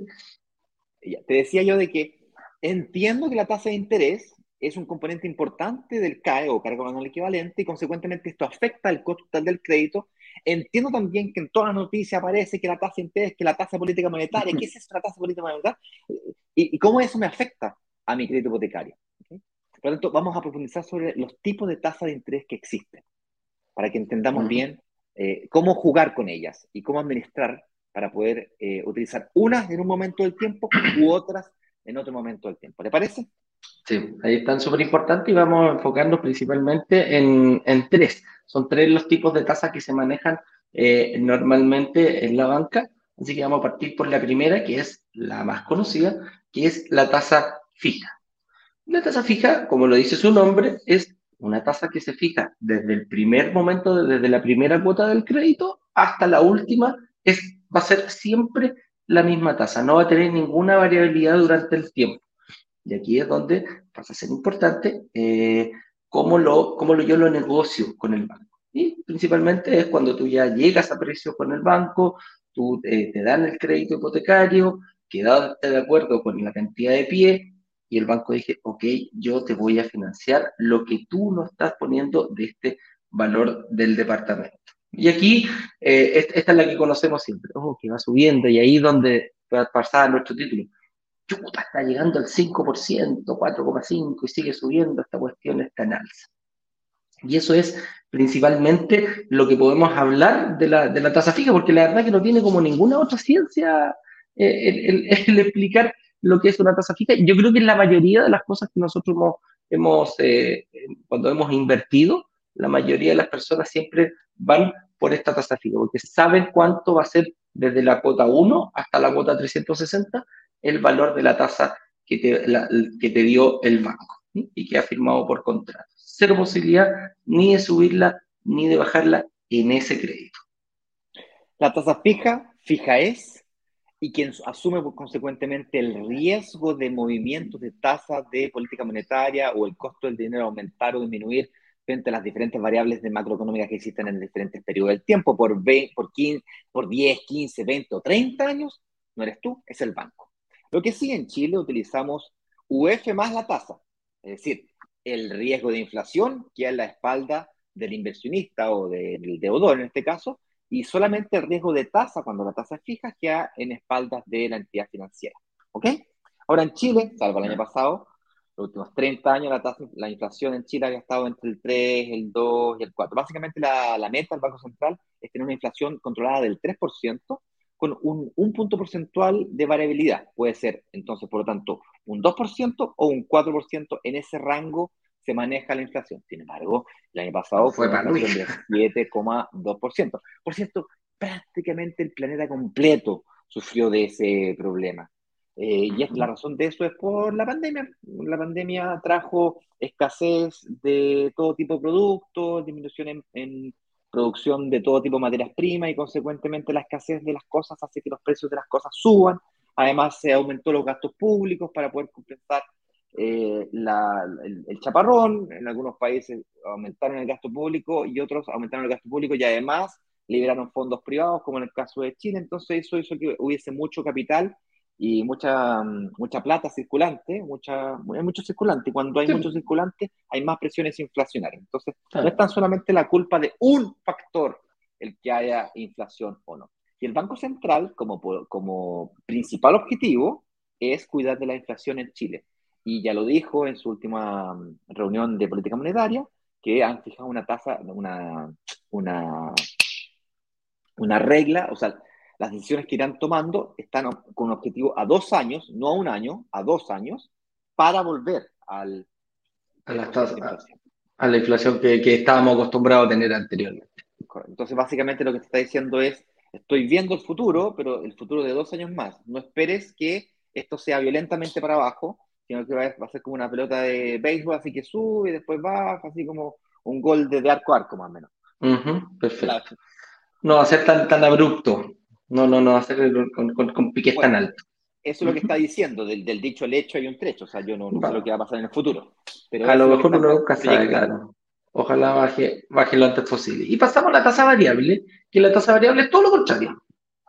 te decía yo de que entiendo que la tasa de interés es un componente importante del CAE o cargo anual equivalente y consecuentemente esto afecta el costo total del crédito. Entiendo también que en todas las noticias aparece que la tasa de interés, que la tasa política monetaria, ¿qué es esta tasa política monetaria? ¿Y, cómo eso me afecta a mi crédito hipotecario? Por lo tanto, vamos a profundizar sobre los tipos de tasa de interés que existen para que entendamos bien eh, cómo jugar con ellas y cómo administrar para poder eh, utilizar unas en un momento del tiempo u otras en otro momento del tiempo. ¿Le parece? Sí, ahí están súper importantes y vamos a enfocarnos principalmente en, en, tres. Son tres los tipos de tasas que se manejan eh, normalmente en la banca. Así que vamos a partir por la primera, que es la más conocida, que es la tasa fija. La tasa fija, como lo dice su nombre, es una tasa que se fija desde el primer momento, desde la primera cuota del crédito hasta la última, es, va a ser siempre la misma tasa, no va a tener ninguna variabilidad durante el tiempo. Y aquí es donde pasa a ser importante eh, cómo, lo, cómo yo lo negocio con el banco. Y principalmente es cuando tú ya llegas a precio con el banco, tú eh, te dan el crédito hipotecario, quedaste de acuerdo con la cantidad de pie y el banco dice, ok, yo te voy a financiar lo que tú no estás poniendo de este valor del departamento. Y aquí, eh, esta es la que conocemos siempre, oh, que va subiendo y ahí donde va a nuestro título está llegando al 5%, 4,5% y sigue subiendo, esta cuestión está en alza. Y eso es principalmente lo que podemos hablar de la, de la tasa fija, porque la verdad que no tiene como ninguna otra ciencia eh, el, explicar lo que es una tasa fija. Yo creo que la mayoría de las cosas que nosotros hemos, eh, cuando hemos invertido, la mayoría de las personas siempre van por esta tasa fija, porque saben cuánto va a ser desde la cuota 1 hasta la cuota 360 el valor de la tasa que te, que te dio el banco y que ha firmado por contrato. Cero posibilidad ni de subirla ni de bajarla en ese crédito. La tasa fija, fija es, y quien asume consecuentemente el riesgo de movimientos de tasas de política monetaria o el costo del dinero aumentar o disminuir frente a las diferentes variables de macroeconómica que existen en diferentes periodos del tiempo, por, 20, por, 15, por 10, 15, 20 o 30 años, no eres tú, es el banco. Lo que sí en Chile utilizamos UF más la tasa, es decir, el riesgo de inflación que es la espalda del inversionista o del deudor en este caso, y solamente el riesgo de tasa cuando la tasa es fija queda en espaldas de la entidad financiera. ¿Ok? Ahora en Chile, salvo el año pasado, los últimos 30 años la, tasa, la inflación en Chile había estado entre el 3, el 2 y el 4. Básicamente la, la meta del Banco Central es tener una inflación controlada del 3% con un, un, punto porcentual de variabilidad. Puede ser, entonces, por lo tanto, un 2% o un 4%. En ese rango se maneja la inflación. Sin embargo, el año pasado fue, una inflación de 7,2%. Por cierto, prácticamente el planeta completo sufrió de ese problema. Eh, y la razón de eso es por la pandemia. La pandemia trajo escasez de todo tipo de productos, disminución en producción de todo tipo de materias primas y consecuentemente la escasez de las cosas hace que los precios de las cosas suban. Además, se aumentó los gastos públicos para poder compensar eh, el, chaparrón. En algunos países aumentaron el gasto público y otros aumentaron el gasto público y además liberaron fondos privados, como en el caso de Chile. Entonces, eso hizo que hubiese mucho capital y mucha, mucha plata circulante, mucha, hay mucho circulante, y cuando hay mucho circulante hay más presiones inflacionarias. Entonces, no es tan solamente la culpa de un factor el que haya inflación o no. Y el Banco Central, como, como principal objetivo, es cuidar de la inflación en Chile. Y ya lo dijo en su última mm, reunión de política monetaria, que han fijado una tasa, una, una, una regla, o sea, las decisiones que irán tomando están con un objetivo a dos años, no a un año, a dos años, para volver al, a, la, a la inflación que, que, estábamos acostumbrados a tener anteriormente. Entonces, básicamente lo que te está diciendo es, estoy viendo el futuro, pero el futuro de dos años más. No esperes que esto sea violentamente para abajo, sino que va a ser como una pelota de béisbol, así que sube y después baja, así como un gol de, arco a arco más o menos. perfecto. No va a ser tan, tan abrupto. No, no, no hacer con, con, piques tan altos. Eso es lo que está diciendo, del, dicho al hecho hay un trecho, o sea, yo no, sé lo que va a pasar en el futuro. Pero a lo mejor uno nunca sabe, claro. Ojalá baje, baje lo antes posible. Y pasamos a la tasa variable, que la tasa variable es todo lo contrario.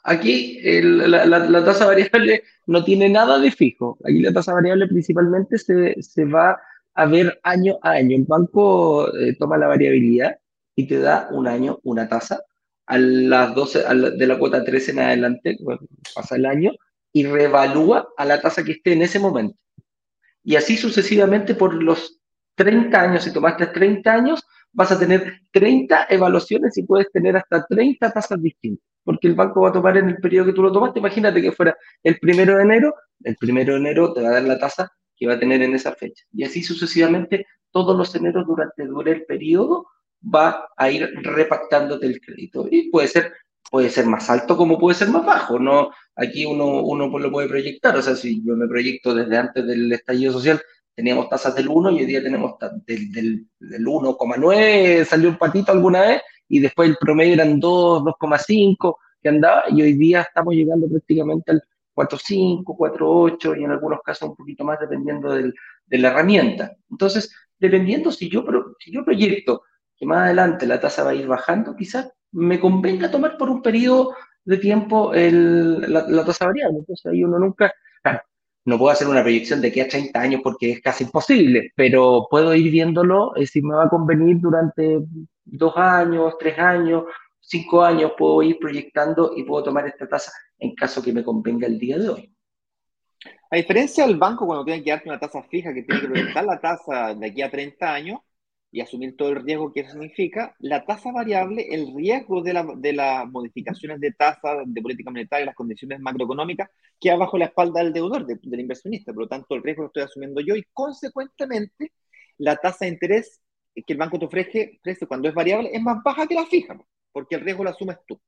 Aquí la, tasa variable no tiene nada de fijo. Aquí la tasa variable principalmente se, se va a ver año a año. El banco eh, toma la variabilidad y te da un año una tasa. A las 12, de la cuota 13 en adelante, pasa el año, y revalúa a la tasa que esté en ese momento. Y así sucesivamente por los 30 años, si tomaste 30 años, vas a tener 30 evaluaciones y puedes tener hasta 30 tasas distintas, porque el banco va a tomar en el periodo que tú lo tomaste. Imagínate que fuera el primero de enero, el primero de enero te va a dar la tasa que va a tener en esa fecha. Y así sucesivamente, todos los eneros durante dure el periodo va a ir repactándote el crédito. Y puede ser, puede ser más alto como puede ser más bajo. No, aquí uno, uno lo puede proyectar. O sea, si yo me proyecto desde antes del estallido social, teníamos tasas del 1 y hoy día tenemos del, del, del 1,9, salió un patito alguna vez, y después el promedio eran 2, 2,5 que andaba, y hoy día estamos llegando prácticamente al 4.5, 4.8 y en algunos casos un poquito más dependiendo del, de la herramienta. Entonces, dependiendo si yo, si yo proyecto que más adelante la tasa va a ir bajando, quizás me convenga tomar por un periodo de tiempo el, la, tasa variable. Entonces ahí uno nunca, no puedo hacer una proyección de aquí a 30 años porque es casi imposible, pero puedo ir viéndolo eh, si me va a convenir durante dos años, tres años, cinco años, puedo ir proyectando y puedo tomar esta tasa en caso que me convenga el día de hoy. A diferencia del banco, cuando tiene que darte una tasa fija, que tiene que proyectar la tasa de aquí a 30 años, y asumir todo el riesgo que eso significa, la tasa variable, el riesgo de, la, de las modificaciones de tasa, de política monetaria, las condiciones macroeconómicas, queda bajo la espalda del deudor, del inversionista. Por lo tanto, el riesgo lo estoy asumiendo yo y, consecuentemente, la tasa de interés que el banco te ofrece, ofrece cuando es variable es más baja que la fija, porque el riesgo lo asumes tú.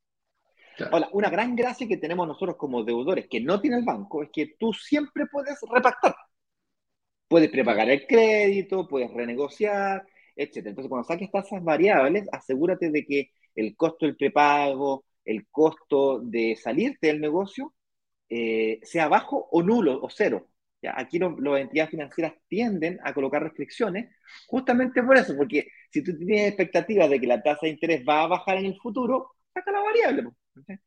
Ahora, una gran gracia que tenemos nosotros como deudores que no tiene el banco es que tú siempre puedes repactar. Puedes prepagar el crédito, puedes renegociar, entonces, cuando saques tasas variables, asegúrate de que el costo del prepago, el costo de salirte del negocio, eh, sea bajo o nulo o cero. ¿ya? Aquí las entidades financieras tienden a colocar restricciones justamente por eso, porque si tú tienes expectativas de que la tasa de interés va a bajar en el futuro, saca la variable.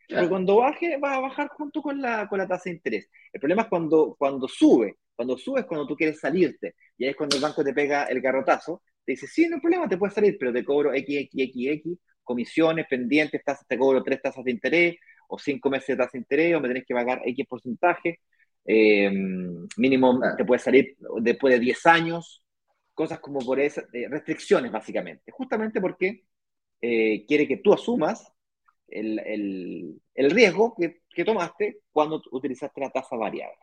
Pero cuando baje, va a bajar junto con la, con la tasa de interés. El problema es cuando, cuando sube. Cuando sube es cuando tú quieres salirte. Y ahí es cuando el banco te pega el garrotazo te dice, sí, no hay problema, te puede salir, pero te cobro X, X, X, X, comisiones, pendientes, tasas, te cobro tres tasas de interés, o cinco meses de tasa de interés, o me tenés que pagar X porcentaje, eh, mínimo te puede salir después de 10 años, cosas como por esas, eh, restricciones básicamente, justamente porque eh, quiere que tú asumas el, el, el riesgo que, que, tomaste cuando utilizaste la tasa variable.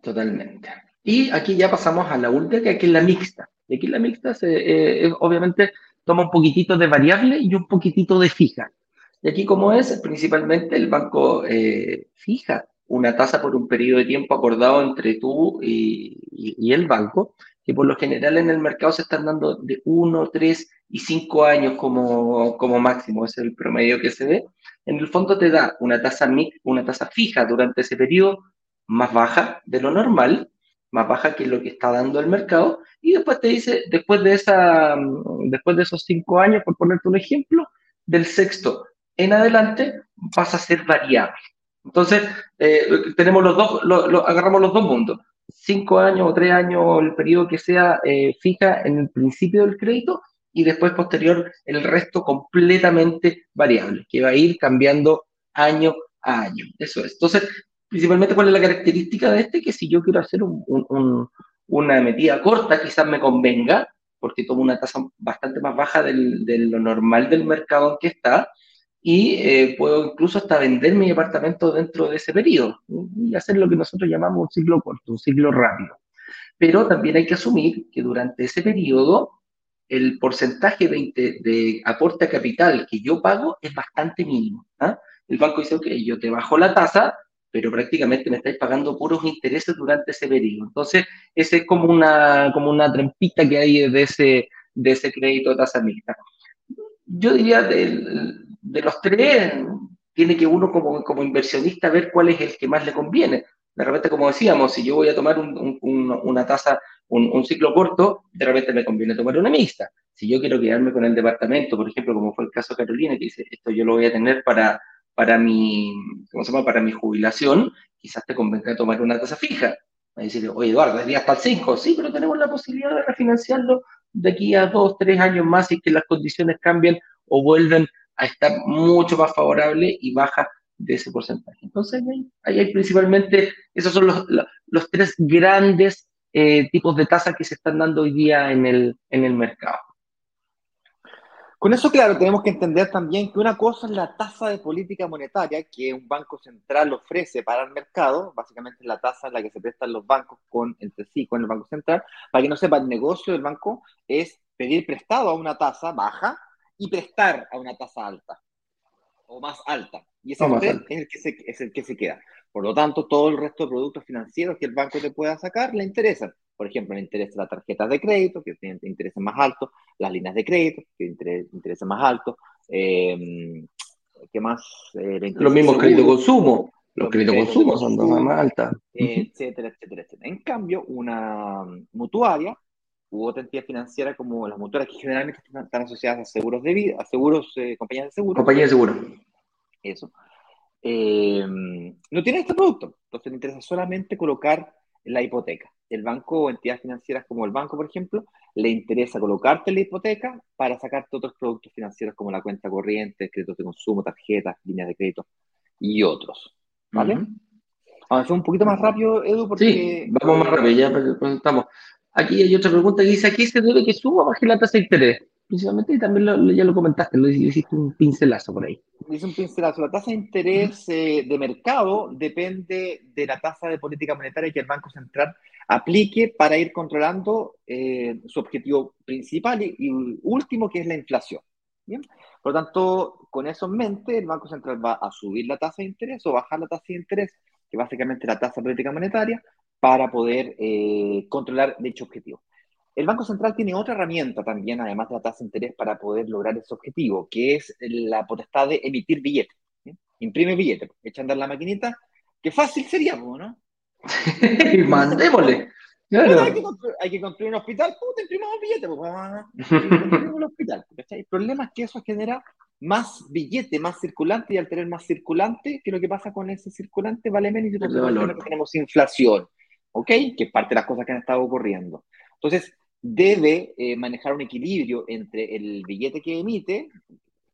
Totalmente. Y aquí ya pasamos a la última, que es la mixta. Y aquí la mixta se, eh, obviamente toma un poquitito de variable y un poquitito de fija. Y aquí como es, principalmente el banco eh, fija una tasa por un periodo de tiempo acordado entre tú y, el banco, que por lo general en el mercado se están dando de 1, 3 y 5 años como, como máximo, es el promedio que se ve. En el fondo te da una tasa, una tasa fija durante ese periodo más baja de lo normal, más baja que lo que está dando el mercado, y después te dice, después de, esa, mm, después de esos cinco años, por ponerte un ejemplo, del sexto en adelante pasa a ser variable. Entonces, eh, tenemos los dos, lo, agarramos los dos mundos. Cinco años o tres años, el periodo que sea eh, fija en el principio del crédito y después posterior el resto completamente variable, que va a ir cambiando año a año. Eso es. Entonces, principalmente, ¿cuál es la característica de este? Que si yo quiero hacer un, una metida corta quizás me convenga, porque tomo una tasa bastante más baja de lo normal del mercado en que está, y eh, puedo incluso hasta vender mi departamento dentro de ese periodo y hacer lo que nosotros llamamos un ciclo corto, un ciclo rápido. Pero también hay que asumir que durante ese periodo el porcentaje de, de aporte a capital que yo pago es bastante mínimo. ¿ah? El banco dice, ok, yo te bajo la tasa, pero prácticamente me estáis pagando puros intereses durante ese periodo. Entonces, ese es como una, como una trampita que hay de ese, de ese crédito de tasa mixta. Yo diría de, de los tres, tiene que uno como, como inversionista ver cuál es el que más le conviene. De repente, como decíamos, si yo voy a tomar una tasa, un, ciclo corto, de repente me conviene tomar una mixta. Si yo quiero quedarme con el departamento, por ejemplo, como fue el caso de Carolina, que dice, esto yo lo voy a tener para, para, mi, ¿cómo se llama? para mi jubilación, quizás te convenga tomar una tasa fija. A decir, oye, Eduardo, es día hasta el 5, sí, pero tenemos la posibilidad de refinanciarlo de aquí a dos, tres años más y que las condiciones cambien o vuelven a estar mucho más favorable y baja de ese porcentaje. Entonces, ahí, hay principalmente, esos son los, los, tres grandes eh, tipos de tasas que se están dando hoy día en el, en el mercado. Con eso, claro, tenemos que entender también que una cosa es la tasa de política monetaria que un banco central ofrece para el mercado, básicamente la tasa en la que se prestan los bancos con, entre sí con el Banco Central. Para que no sepa, el negocio del banco es pedir prestado a una tasa baja y prestar a una tasa alta o más alta. Y ese es, el que se, es el que se queda. Por lo tanto, todo el resto de productos financieros que el banco te pueda sacar le interesan. Por ejemplo, le interesa la tarjeta de crédito, que tiene interés más alto, las líneas de crédito, que interés más alto. Eh, ¿Qué más? Eh, los mismos créditos de consumo. Los créditos de consumo son más altas. etcétera, etcétera, etcétera. En cambio, una mutuaria u otra entidad financiera como las mutuarias que generalmente están, asociadas a seguros de vida, a seguros, eh, compañías de seguros. Compañías de seguros. Eso. Eh, no tienen este producto. Entonces le interesa solamente colocar la hipoteca. El banco o entidades financieras como el banco, por ejemplo, le interesa colocarte la hipoteca para sacarte otros productos financieros como la cuenta corriente, créditos de consumo, tarjetas, líneas de crédito y otros. ¿Vale? Vamos a hacer un poquito más rápido, Edu, porque... Sí, vamos más rápido, ya estamos. Aquí hay otra pregunta que dice, ¿aquí se debe que suba o baje la tasa de interés? Principalmente, y también ya lo comentaste, lo hiciste un pincelazo por ahí. Hice un pincelazo. La tasa de interés eh, de mercado depende de la tasa de política monetaria que el Banco Central aplique para ir controlando eh, su objetivo principal y, último, que es la inflación. ¿Bien? Por lo tanto, con eso en mente, el Banco Central va a subir la tasa de interés o bajar la tasa de interés, que básicamente es la tasa de política monetaria, para poder eh, controlar dicho objetivo. El Banco Central tiene otra herramienta también, además de la tasa de interés, para poder lograr ese objetivo, que es la potestad de emitir billetes. Imprime billetes, echa a andar la maquinita, que fácil sería, ¿no? Mandémosle. hay, que construir, un hospital, puta, imprimamos billetes, pues, un hospital. El problema es que eso genera más billete, más circulante, y al tener más circulante, ¿qué es lo que pasa con ese circulante? Vale menos y por tenemos inflación. ¿ok? Que es parte de las cosas que han estado ocurriendo. Entonces, debe eh, manejar un equilibrio entre el billete que emite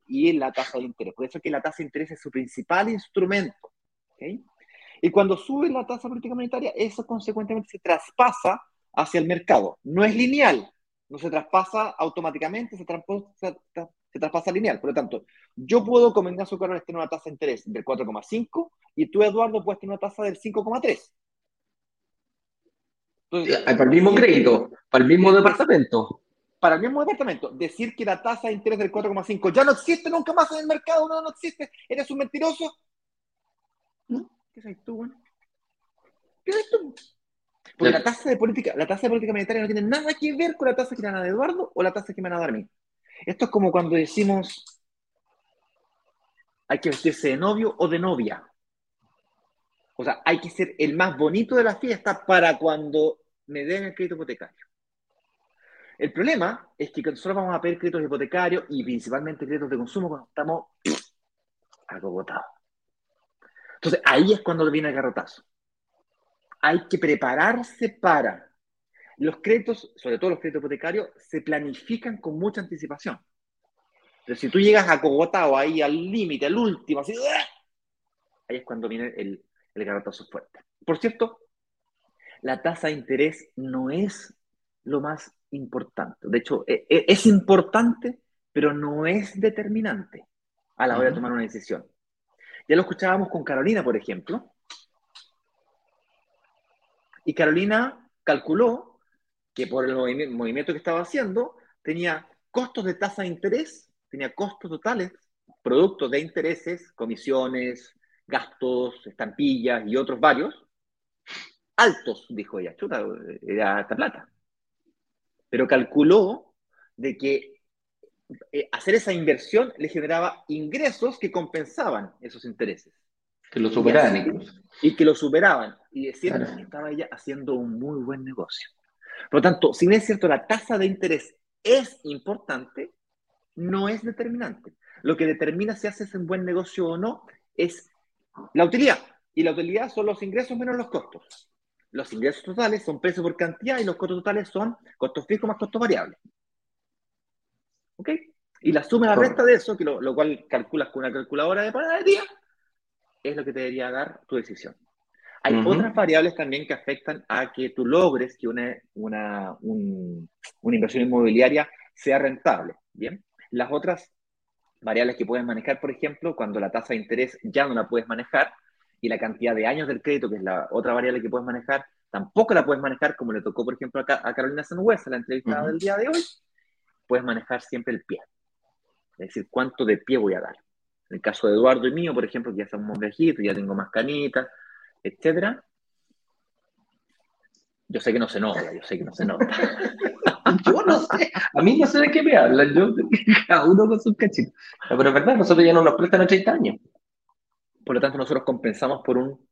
y la tasa de interés. Por eso es que la tasa de interés es su principal instrumento. Y cuando sube la tasa política monetaria, eso consecuentemente se traspasa hacia el mercado. No es lineal, no se traspasa automáticamente, se, traspasa lineal. Por lo tanto, yo puedo, como Ignacio Carlos, tener una tasa de interés del 4,5 y tú, Eduardo, puedes tener una tasa del 5,3 para el mismo crédito, para el mismo departamento. Para el mismo departamento. Decir que la tasa de interés del 4,5 ya no existe nunca más en el mercado, no, no existe, eres un mentiroso. ¿No? ¿Qué sabes tú, bueno? ¿Qué sabes tú? Porque la tasa de política, la tasa de política monetaria no tiene nada que ver con la tasa que me van a dar Eduardo o la tasa que me van a dar a mí. Esto es como cuando decimos hay que vestirse de novio o de novia. O sea, hay que ser el más bonito de la fiesta para cuando me den el crédito hipotecario. El problema es que nosotros vamos a pedir créditos hipotecarios y principalmente créditos de consumo cuando estamos agotados. Entonces, ahí es cuando viene el garrotazo. Hay que prepararse para. Los créditos, sobre todo los créditos hipotecarios, se planifican con mucha anticipación. Pero si tú llegas acogotado ahí al límite, al último, así, ahí es cuando viene el garrotazo fuerte. Por cierto, la tasa de interés no es lo más importante. De hecho, e, e, es importante, pero no es determinante a la hora de tomar una decisión. Ya lo escuchábamos con Carolina, por ejemplo. Y Carolina calculó que por el movimiento que estaba haciendo, tenía costos de tasa de interés, tenía costos totales, productos de intereses, comisiones, gastos, estampillas y otros varios, altos, dijo ella, era esta plata. Pero calculó de que eh, hacer esa inversión le generaba ingresos que compensaban esos intereses. Que lo superaban incluso. Y que lo superaban. Y decían que estaba ella haciendo un muy buen negocio. Por lo tanto, si bien es cierto, la tasa de interés es importante, no es determinante. Lo que determina si haces un buen negocio o no es la utilidad. Y la utilidad son los ingresos menos los costos. Los ingresos totales son precio por cantidad y los costos totales son costos fijos más costos variables. ¿Ok? Y la suma y la resta de eso, que lo, cual calculas con una calculadora de parada de día, es lo que te debería dar tu decisión. Hay otras variables también que afectan a que tú logres que una, una, una inversión inmobiliaria sea rentable. Bien, las otras variables que puedes manejar, por ejemplo, cuando la tasa de interés ya no la puedes manejar y la cantidad de años del crédito, que es la otra variable que puedes manejar, tampoco la puedes manejar como le tocó, por ejemplo, a, Carolina Sanhuesa, la entrevistada del día de hoy, puedes manejar siempre el pie. Es decir, cuánto de pie voy a dar. En el caso de Eduardo y mío, por ejemplo, que ya somos viejitos, ya tengo más canitas, etcétera. Yo sé que no se nota, yo sé que no se nota. yo no sé, a mí no sé de qué me hablan, yo, cada uno con sus cachitos. Pero es verdad, nosotros ya no nos prestan a 30 años. Por lo tanto, nosotros compensamos por un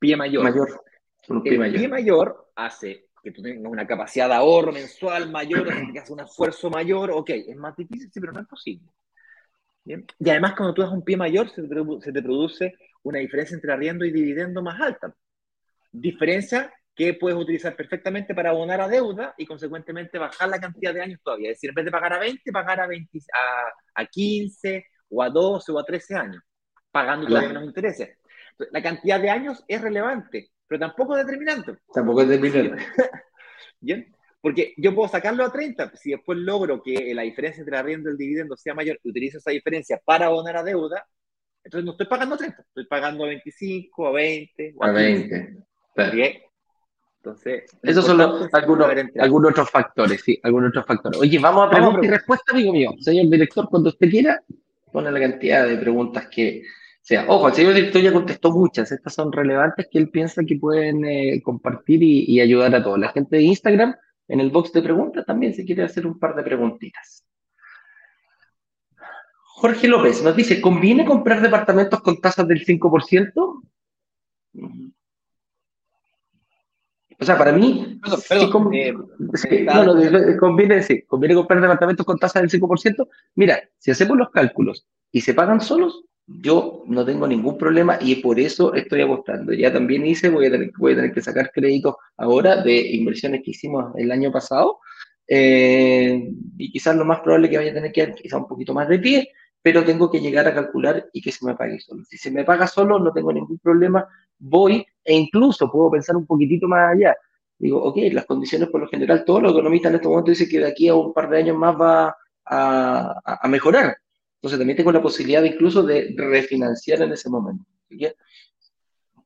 pie mayor. mayor. Un pie el mayor. pie mayor hace que tú tengas una capacidad de ahorro mensual mayor, que haces un esfuerzo mayor, ok, es más difícil, sí, pero no es posible. Y además, cuando tú das un pie mayor, se te, produce una diferencia entre arriendo y dividendo más alta. Diferencia que puedes utilizar perfectamente para abonar a deuda y consecuentemente bajar la cantidad de años todavía. Es decir, en vez de pagar a 20, pagar a, 20, a, 15 o a 12 o a 13 años, pagando todavía menos intereses. La cantidad de años es relevante, pero tampoco es determinante. Tampoco es determinante. Bien. Porque yo puedo sacarlo a 30, si después logro que la diferencia entre el arriendo y el dividendo sea mayor y utilizo esa diferencia para abonar a deuda, entonces no estoy pagando a 30, estoy pagando a 25, a 20. a, 20. Entonces, esos son algunos, algunos otros factores, sí, algunos otros factores. Oye, vamos a preguntar y respuesta, amigo mío. Señor director, cuando usted quiera, pone la cantidad de preguntas que sea. Ojo, el señor director ya contestó muchas, estas son relevantes que él piensa que pueden eh, compartir y, y ayudar a todos. La gente de Instagram en el box de preguntas también se quiere hacer un par de preguntitas. Jorge López nos dice, ¿conviene comprar departamentos con tasas del 5%? O sea, para mí, conviene, sí, conviene comprar departamentos con tasas del 5%. Mira, si hacemos los cálculos y se pagan solos, yo no tengo ningún problema y por eso estoy apostando. Ya también hice, voy a tener, voy a tener que sacar créditos ahora de inversiones que hicimos el año pasado. Eh, y quizás lo más probable que vaya a tener que dar quizás un poquito más de pie, pero tengo que llegar a calcular y que se me pague solo. Si se me paga solo, no tengo ningún problema, voy e incluso puedo pensar un poquitito más allá. Digo, ok, las condiciones por lo general, todos los economistas en este momento dicen que de aquí a un par de años más va a, a mejorar. Entonces también tengo la posibilidad incluso de refinanciar en ese momento.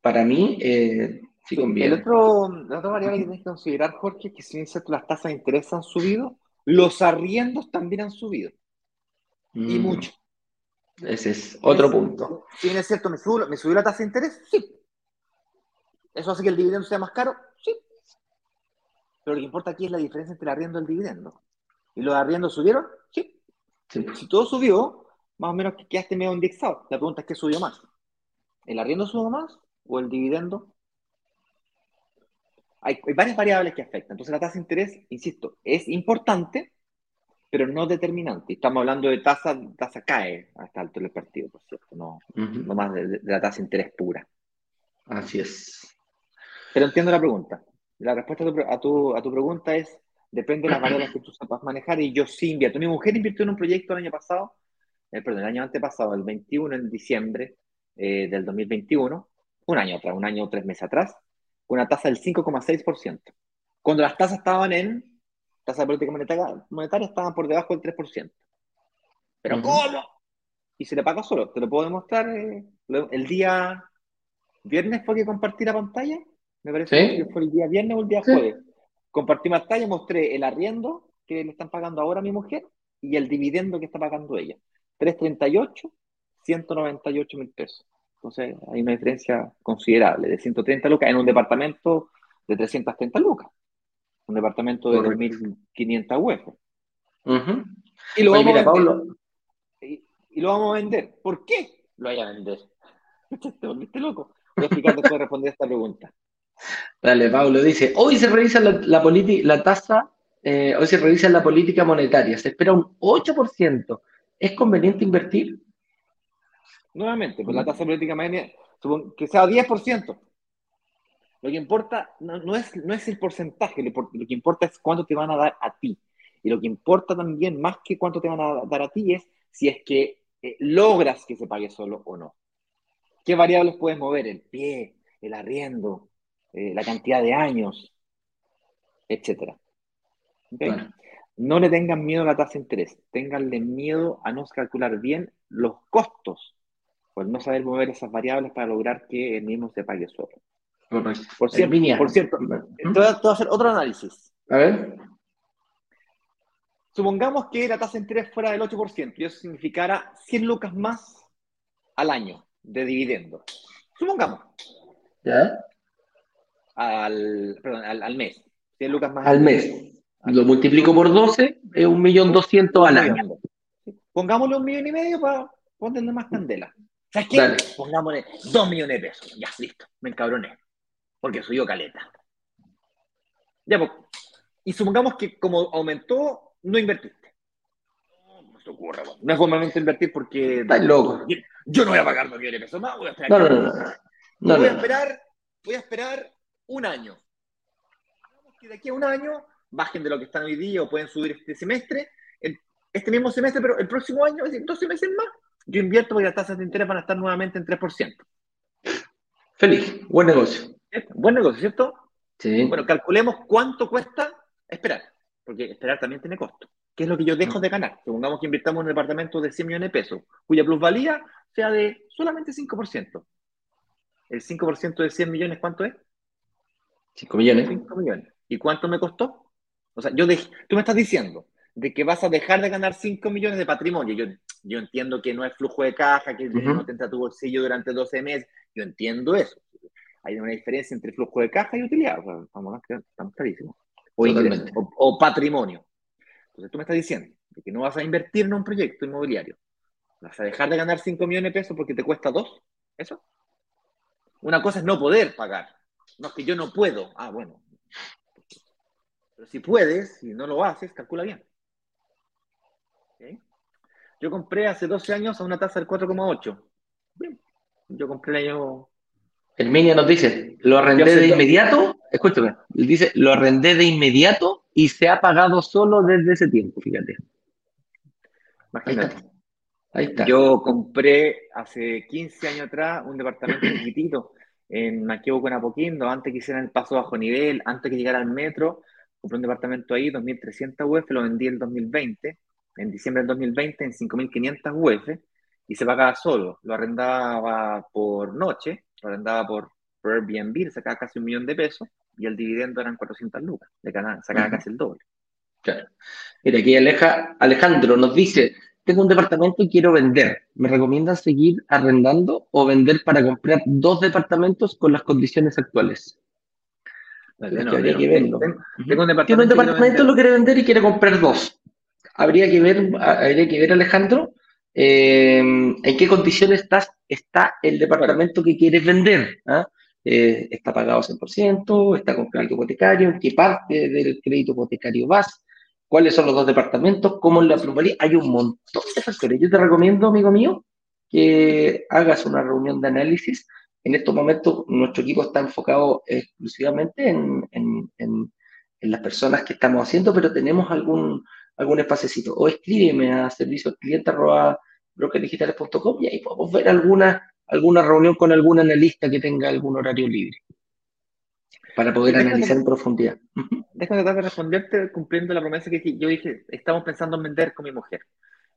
Para mí, eh, sí conviene. El otro, la otra variable que tienes que considerar, Jorge, es que si bien es cierto las tasas de interés han subido, los arriendos también han subido. Y mm. mucho. Ese es otro punto. Si bien es cierto, ¿me subió, ¿me subió la tasa de interés? Sí. ¿Eso hace que el dividendo sea más caro? Sí. Pero lo que importa aquí es la diferencia entre el arriendo y el dividendo. ¿Y los arriendos subieron? Sí. Sí. Si todo subió, más o menos que quedaste medio indexado. La pregunta es qué subió más. ¿El arriendo subió más o el dividendo? Hay, varias variables que afectan. Entonces la tasa de interés, insisto, es importante, pero no determinante. Estamos hablando de tasa, tasa cae hasta alto del partido, por cierto, no, no más de, la tasa de interés pura. Así es. Pero entiendo la pregunta. La respuesta a tu, a tu, pregunta es, depende de las variables que tú sepas manejar y yo sí invierto. Mi mujer invirtió en un proyecto el año pasado eh, perdón, el año antepasado, el 21 en diciembre eh, del 2021, un año atrás, un año o tres meses atrás, con una tasa del 5,6%. Cuando las tasas estaban en, tasa de política monetaria, estaban por debajo del 3%. ¿Pero cómo? Y se le paga solo. Te lo puedo demostrar. Eh, el día viernes fue que compartí la pantalla. Me parece que fue el día viernes o el día jueves. Compartí pantalla, mostré el arriendo que le están pagando ahora a mi mujer y el dividendo que está pagando ella. 338, 198 mil pesos. Entonces hay una diferencia considerable de 130 lucas en un departamento de 330 lucas. Un departamento de 2.500 UF. Y lo, vamos a vender. Y, lo vamos a vender. ¿Por qué lo vaya a vender? Te volviste loco. Voy a explicar después de responder esta pregunta. Dale, Pablo dice, hoy se revisa la, la, la tasa, eh, hoy se revisa la política monetaria, se espera un 8%. ¿Es conveniente invertir? Nuevamente, pues la tasa política monetaria, que sea 10%. Lo que importa no, es, no es el porcentaje, lo, que importa es cuánto te van a dar a ti. Y lo que importa también, más que cuánto te van a dar a ti, es si es que eh, logras que se pague solo o no. ¿Qué variables puedes mover? El pie, el arriendo, eh, la cantidad de años, etcétera. No le tengan miedo a la tasa de interés, tenganle miedo a no calcular bien los costos, por no saber mover esas variables para lograr que el mismo se pague solo. Por cierto, por cierto te voy, a, hacer otro análisis. A ver. Supongamos que la tasa de interés fuera del 8% y eso significara 100 lucas más al año de dividendo. Supongamos. ¿Ya? Al, perdón, al, mes. 100 lucas más al, mes. Lo multiplico por 12, es 1.200.000 al año. Pongámosle un millón y medio para ponerle más candela. ¿Sabes qué? Pongámosle 2 millones de pesos. Ya, listo. Me encabroné. Porque soy yo caleta. Ya, pues. Y supongamos que como aumentó, no invertiste. No, se ocurre, no es momento invertir porque. Estás loco. Yo no voy a pagar 2 millones de pesos más, voy a esperar. No, no, no, no, voy a esperar, voy a esperar un año. Que de aquí a un año bajen de lo que están hoy día o pueden subir este semestre, este mismo semestre, pero el próximo año, es decir, 12 meses más, yo invierto porque las tasas de interés van a estar nuevamente en 3%. Feliz, buen negocio. Buen negocio, ¿cierto? Sí. Bueno, calculemos cuánto cuesta esperar, porque esperar también tiene costo. ¿Qué es lo que yo dejo de ganar? Supongamos que invirtamos en un departamento de 100 millones de pesos, cuya plusvalía sea de solamente 5%. ¿El 5% de 100 millones cuánto es? 5 millones. 5 millones. ¿Y cuánto me costó? O sea, yo tú me estás diciendo de que vas a dejar de ganar 5 millones de patrimonio. Yo, yo entiendo que no es flujo de caja, que no te entra tu bolsillo durante 12 meses. Yo entiendo eso. Hay una diferencia entre flujo de caja y utilidad. O estamos clarísimos. O, o, patrimonio. Entonces tú me estás diciendo de que no vas a invertir en un proyecto inmobiliario. Vas a dejar de ganar 5 millones de pesos porque te cuesta 2. ¿Eso? Una cosa es no poder pagar. No es que yo no puedo. Ah, bueno, pero si puedes, si no lo haces, calcula bien. Yo compré hace 12 años a una tasa del 4,8. Bien. Yo compré el año. Herminia nos dice, lo arrendé de inmediato, escúchame, dice, lo arrendé de inmediato y se ha pagado solo desde ese tiempo, fíjate. Imagínate. Ahí está. Yo compré hace 15 años atrás un departamento chiquitito en Maquebo con Apoquindo, antes que hicieran el paso bajo nivel, antes que llegara al metro, compré un departamento ahí, 2.300 UF, lo vendí en 2020, en diciembre del 2020, en 5.500 UF, y se pagaba solo. Lo arrendaba por noche, lo arrendaba por, Airbnb, sacaba casi un millón de pesos, y el dividendo eran 400 lucas, de sacaba casi el doble. Claro. Mira, aquí Alejandro nos dice, tengo un departamento y quiero vender. ¿Me recomiendan seguir arrendando o vender para comprar dos departamentos con las condiciones actuales? habría que verlo. Tengo, un departamento, lo quiere vender y quiere comprar dos. Habría que ver, habría que ver, Alejandro, eh, en qué condiciones estás, está el departamento que quieres vender. ¿ah? Eh, ¿Está pagado 100%? ¿Está con crédito hipotecario? ¿En qué parte del crédito hipotecario vas? ¿Cuáles son los dos departamentos? ¿Cómo es la pluralidad? Hay un montón de factores. Yo te recomiendo, amigo mío, que hagas una reunión de análisis en estos momentos nuestro equipo está enfocado exclusivamente en, las personas que estamos haciendo, pero tenemos algún, algún espacecito. O escríbeme a servicio cliente brokerdigitales.com y ahí podemos ver alguna, alguna reunión con algún analista que tenga algún horario libre para poder analizar en profundidad. Déjame tratar de responderte cumpliendo la promesa que yo dije, estamos pensando en vender con mi mujer.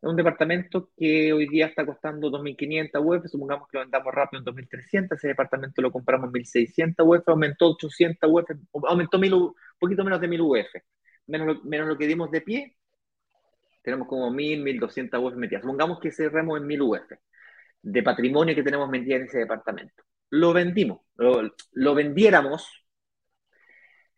Es un departamento que hoy día está costando 2.500 UF, supongamos que lo vendamos rápido en 2.300, ese departamento lo compramos en 1.600 UF, aumentó 800 UF, aumentó un poquito menos de 1.000 UF, menos lo, menos lo que dimos de pie, tenemos como 1.000, 1.200 UF metidas. Supongamos que cerremos en 1.000 UF de patrimonio que tenemos metido en ese departamento. Lo vendimos, lo, vendiéramos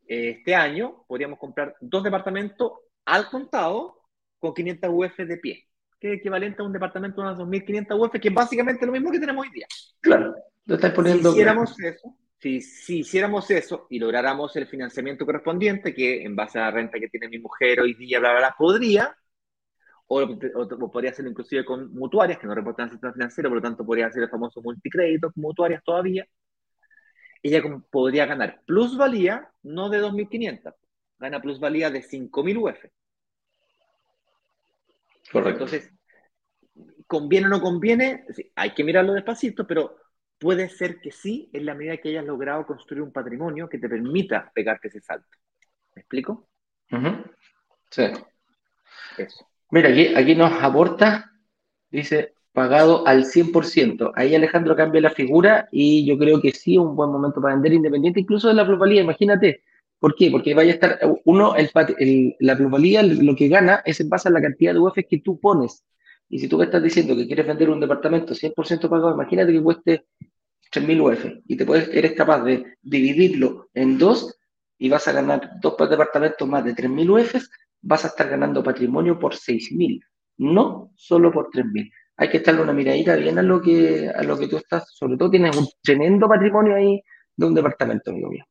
este año, podríamos comprar dos departamentos al contado con 500 UF de pie, que es equivalente a un departamento de unas 2.500 UF, que es básicamente lo mismo que tenemos hoy día. Claro, lo estás poniendo. Si hiciéramos eso, si, si, hiciéramos eso y lográramos el financiamiento correspondiente, que en base a la renta que tiene mi mujer hoy día, bla, bla, bla, podría, o, podría ser inclusive con mutuarias que no reportan el sistema financiero, por lo tanto podría ser el famoso multicrédito con mutuarias todavía, ella podría ganar plusvalía no de 2.500, gana plusvalía de 5.000 UF. Correcto. Entonces, ¿conviene o no conviene? hay que mirarlo despacito, pero puede ser que sí, en la medida que hayas logrado construir un patrimonio que te permita pegarte ese salto. ¿Me explico? Sí. Eso. Mira, aquí, aquí nos aporta, dice, pagado al 100%. Ahí Alejandro cambia la figura y yo creo que sí un buen momento para vender independiente, incluso de la plusvalía, imagínate. ¿Por qué? Porque vaya a estar, uno, el, la plusvalía lo que gana es en base a la cantidad de UF que tú pones. Y si tú me estás diciendo que quieres vender un departamento 100% pagado, imagínate que cueste 3.000 UF y te puedes, eres capaz de dividirlo en dos y vas a ganar dos departamentos más de 3.000 UF, vas a estar ganando patrimonio por 6.000, no solo por 3.000. Hay que echarle una miradita bien a lo, que, a lo que tú estás, sobre todo tienes un tremendo patrimonio ahí de un departamento, amigo mío.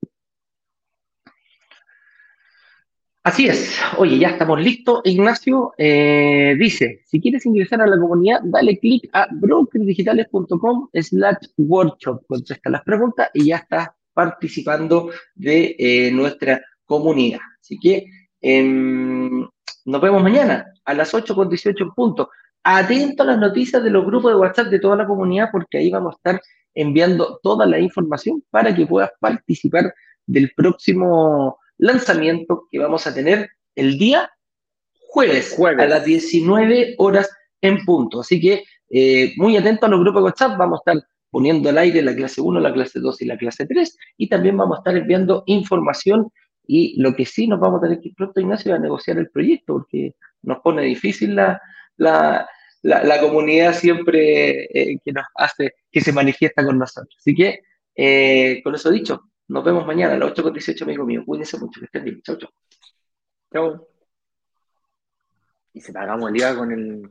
Así es. Oye, ya estamos listos. Ignacio eh, dice, si quieres ingresar a la comunidad, dale clic a brokerdigitales.com slash workshop. Contesta las preguntas y ya estás participando de eh, nuestra comunidad. Así que em, nos vemos mañana a las 8 con 18 puntos. Atento a las noticias de los grupos de WhatsApp de toda la comunidad porque ahí vamos a estar enviando toda la información para que puedas participar del próximo lanzamiento que vamos a tener el día jueves, a las 19 horas en punto. Así que eh, muy atento a los grupos de WhatsApp, vamos a estar poniendo al aire la clase 1, la clase 2 y la clase 3 y también vamos a estar enviando información y lo que sí nos vamos a tener que ir pronto, Ignacio, a negociar el proyecto porque nos pone difícil la, la, la, comunidad siempre eh, que nos hace, que se manifiesta con nosotros. Así que, eh, con eso dicho, nos vemos mañana a las 8.18, amigo mío. Cuídense mucho, que estén bien. Chau, chau. Chau. Y se pagamos el IVA con el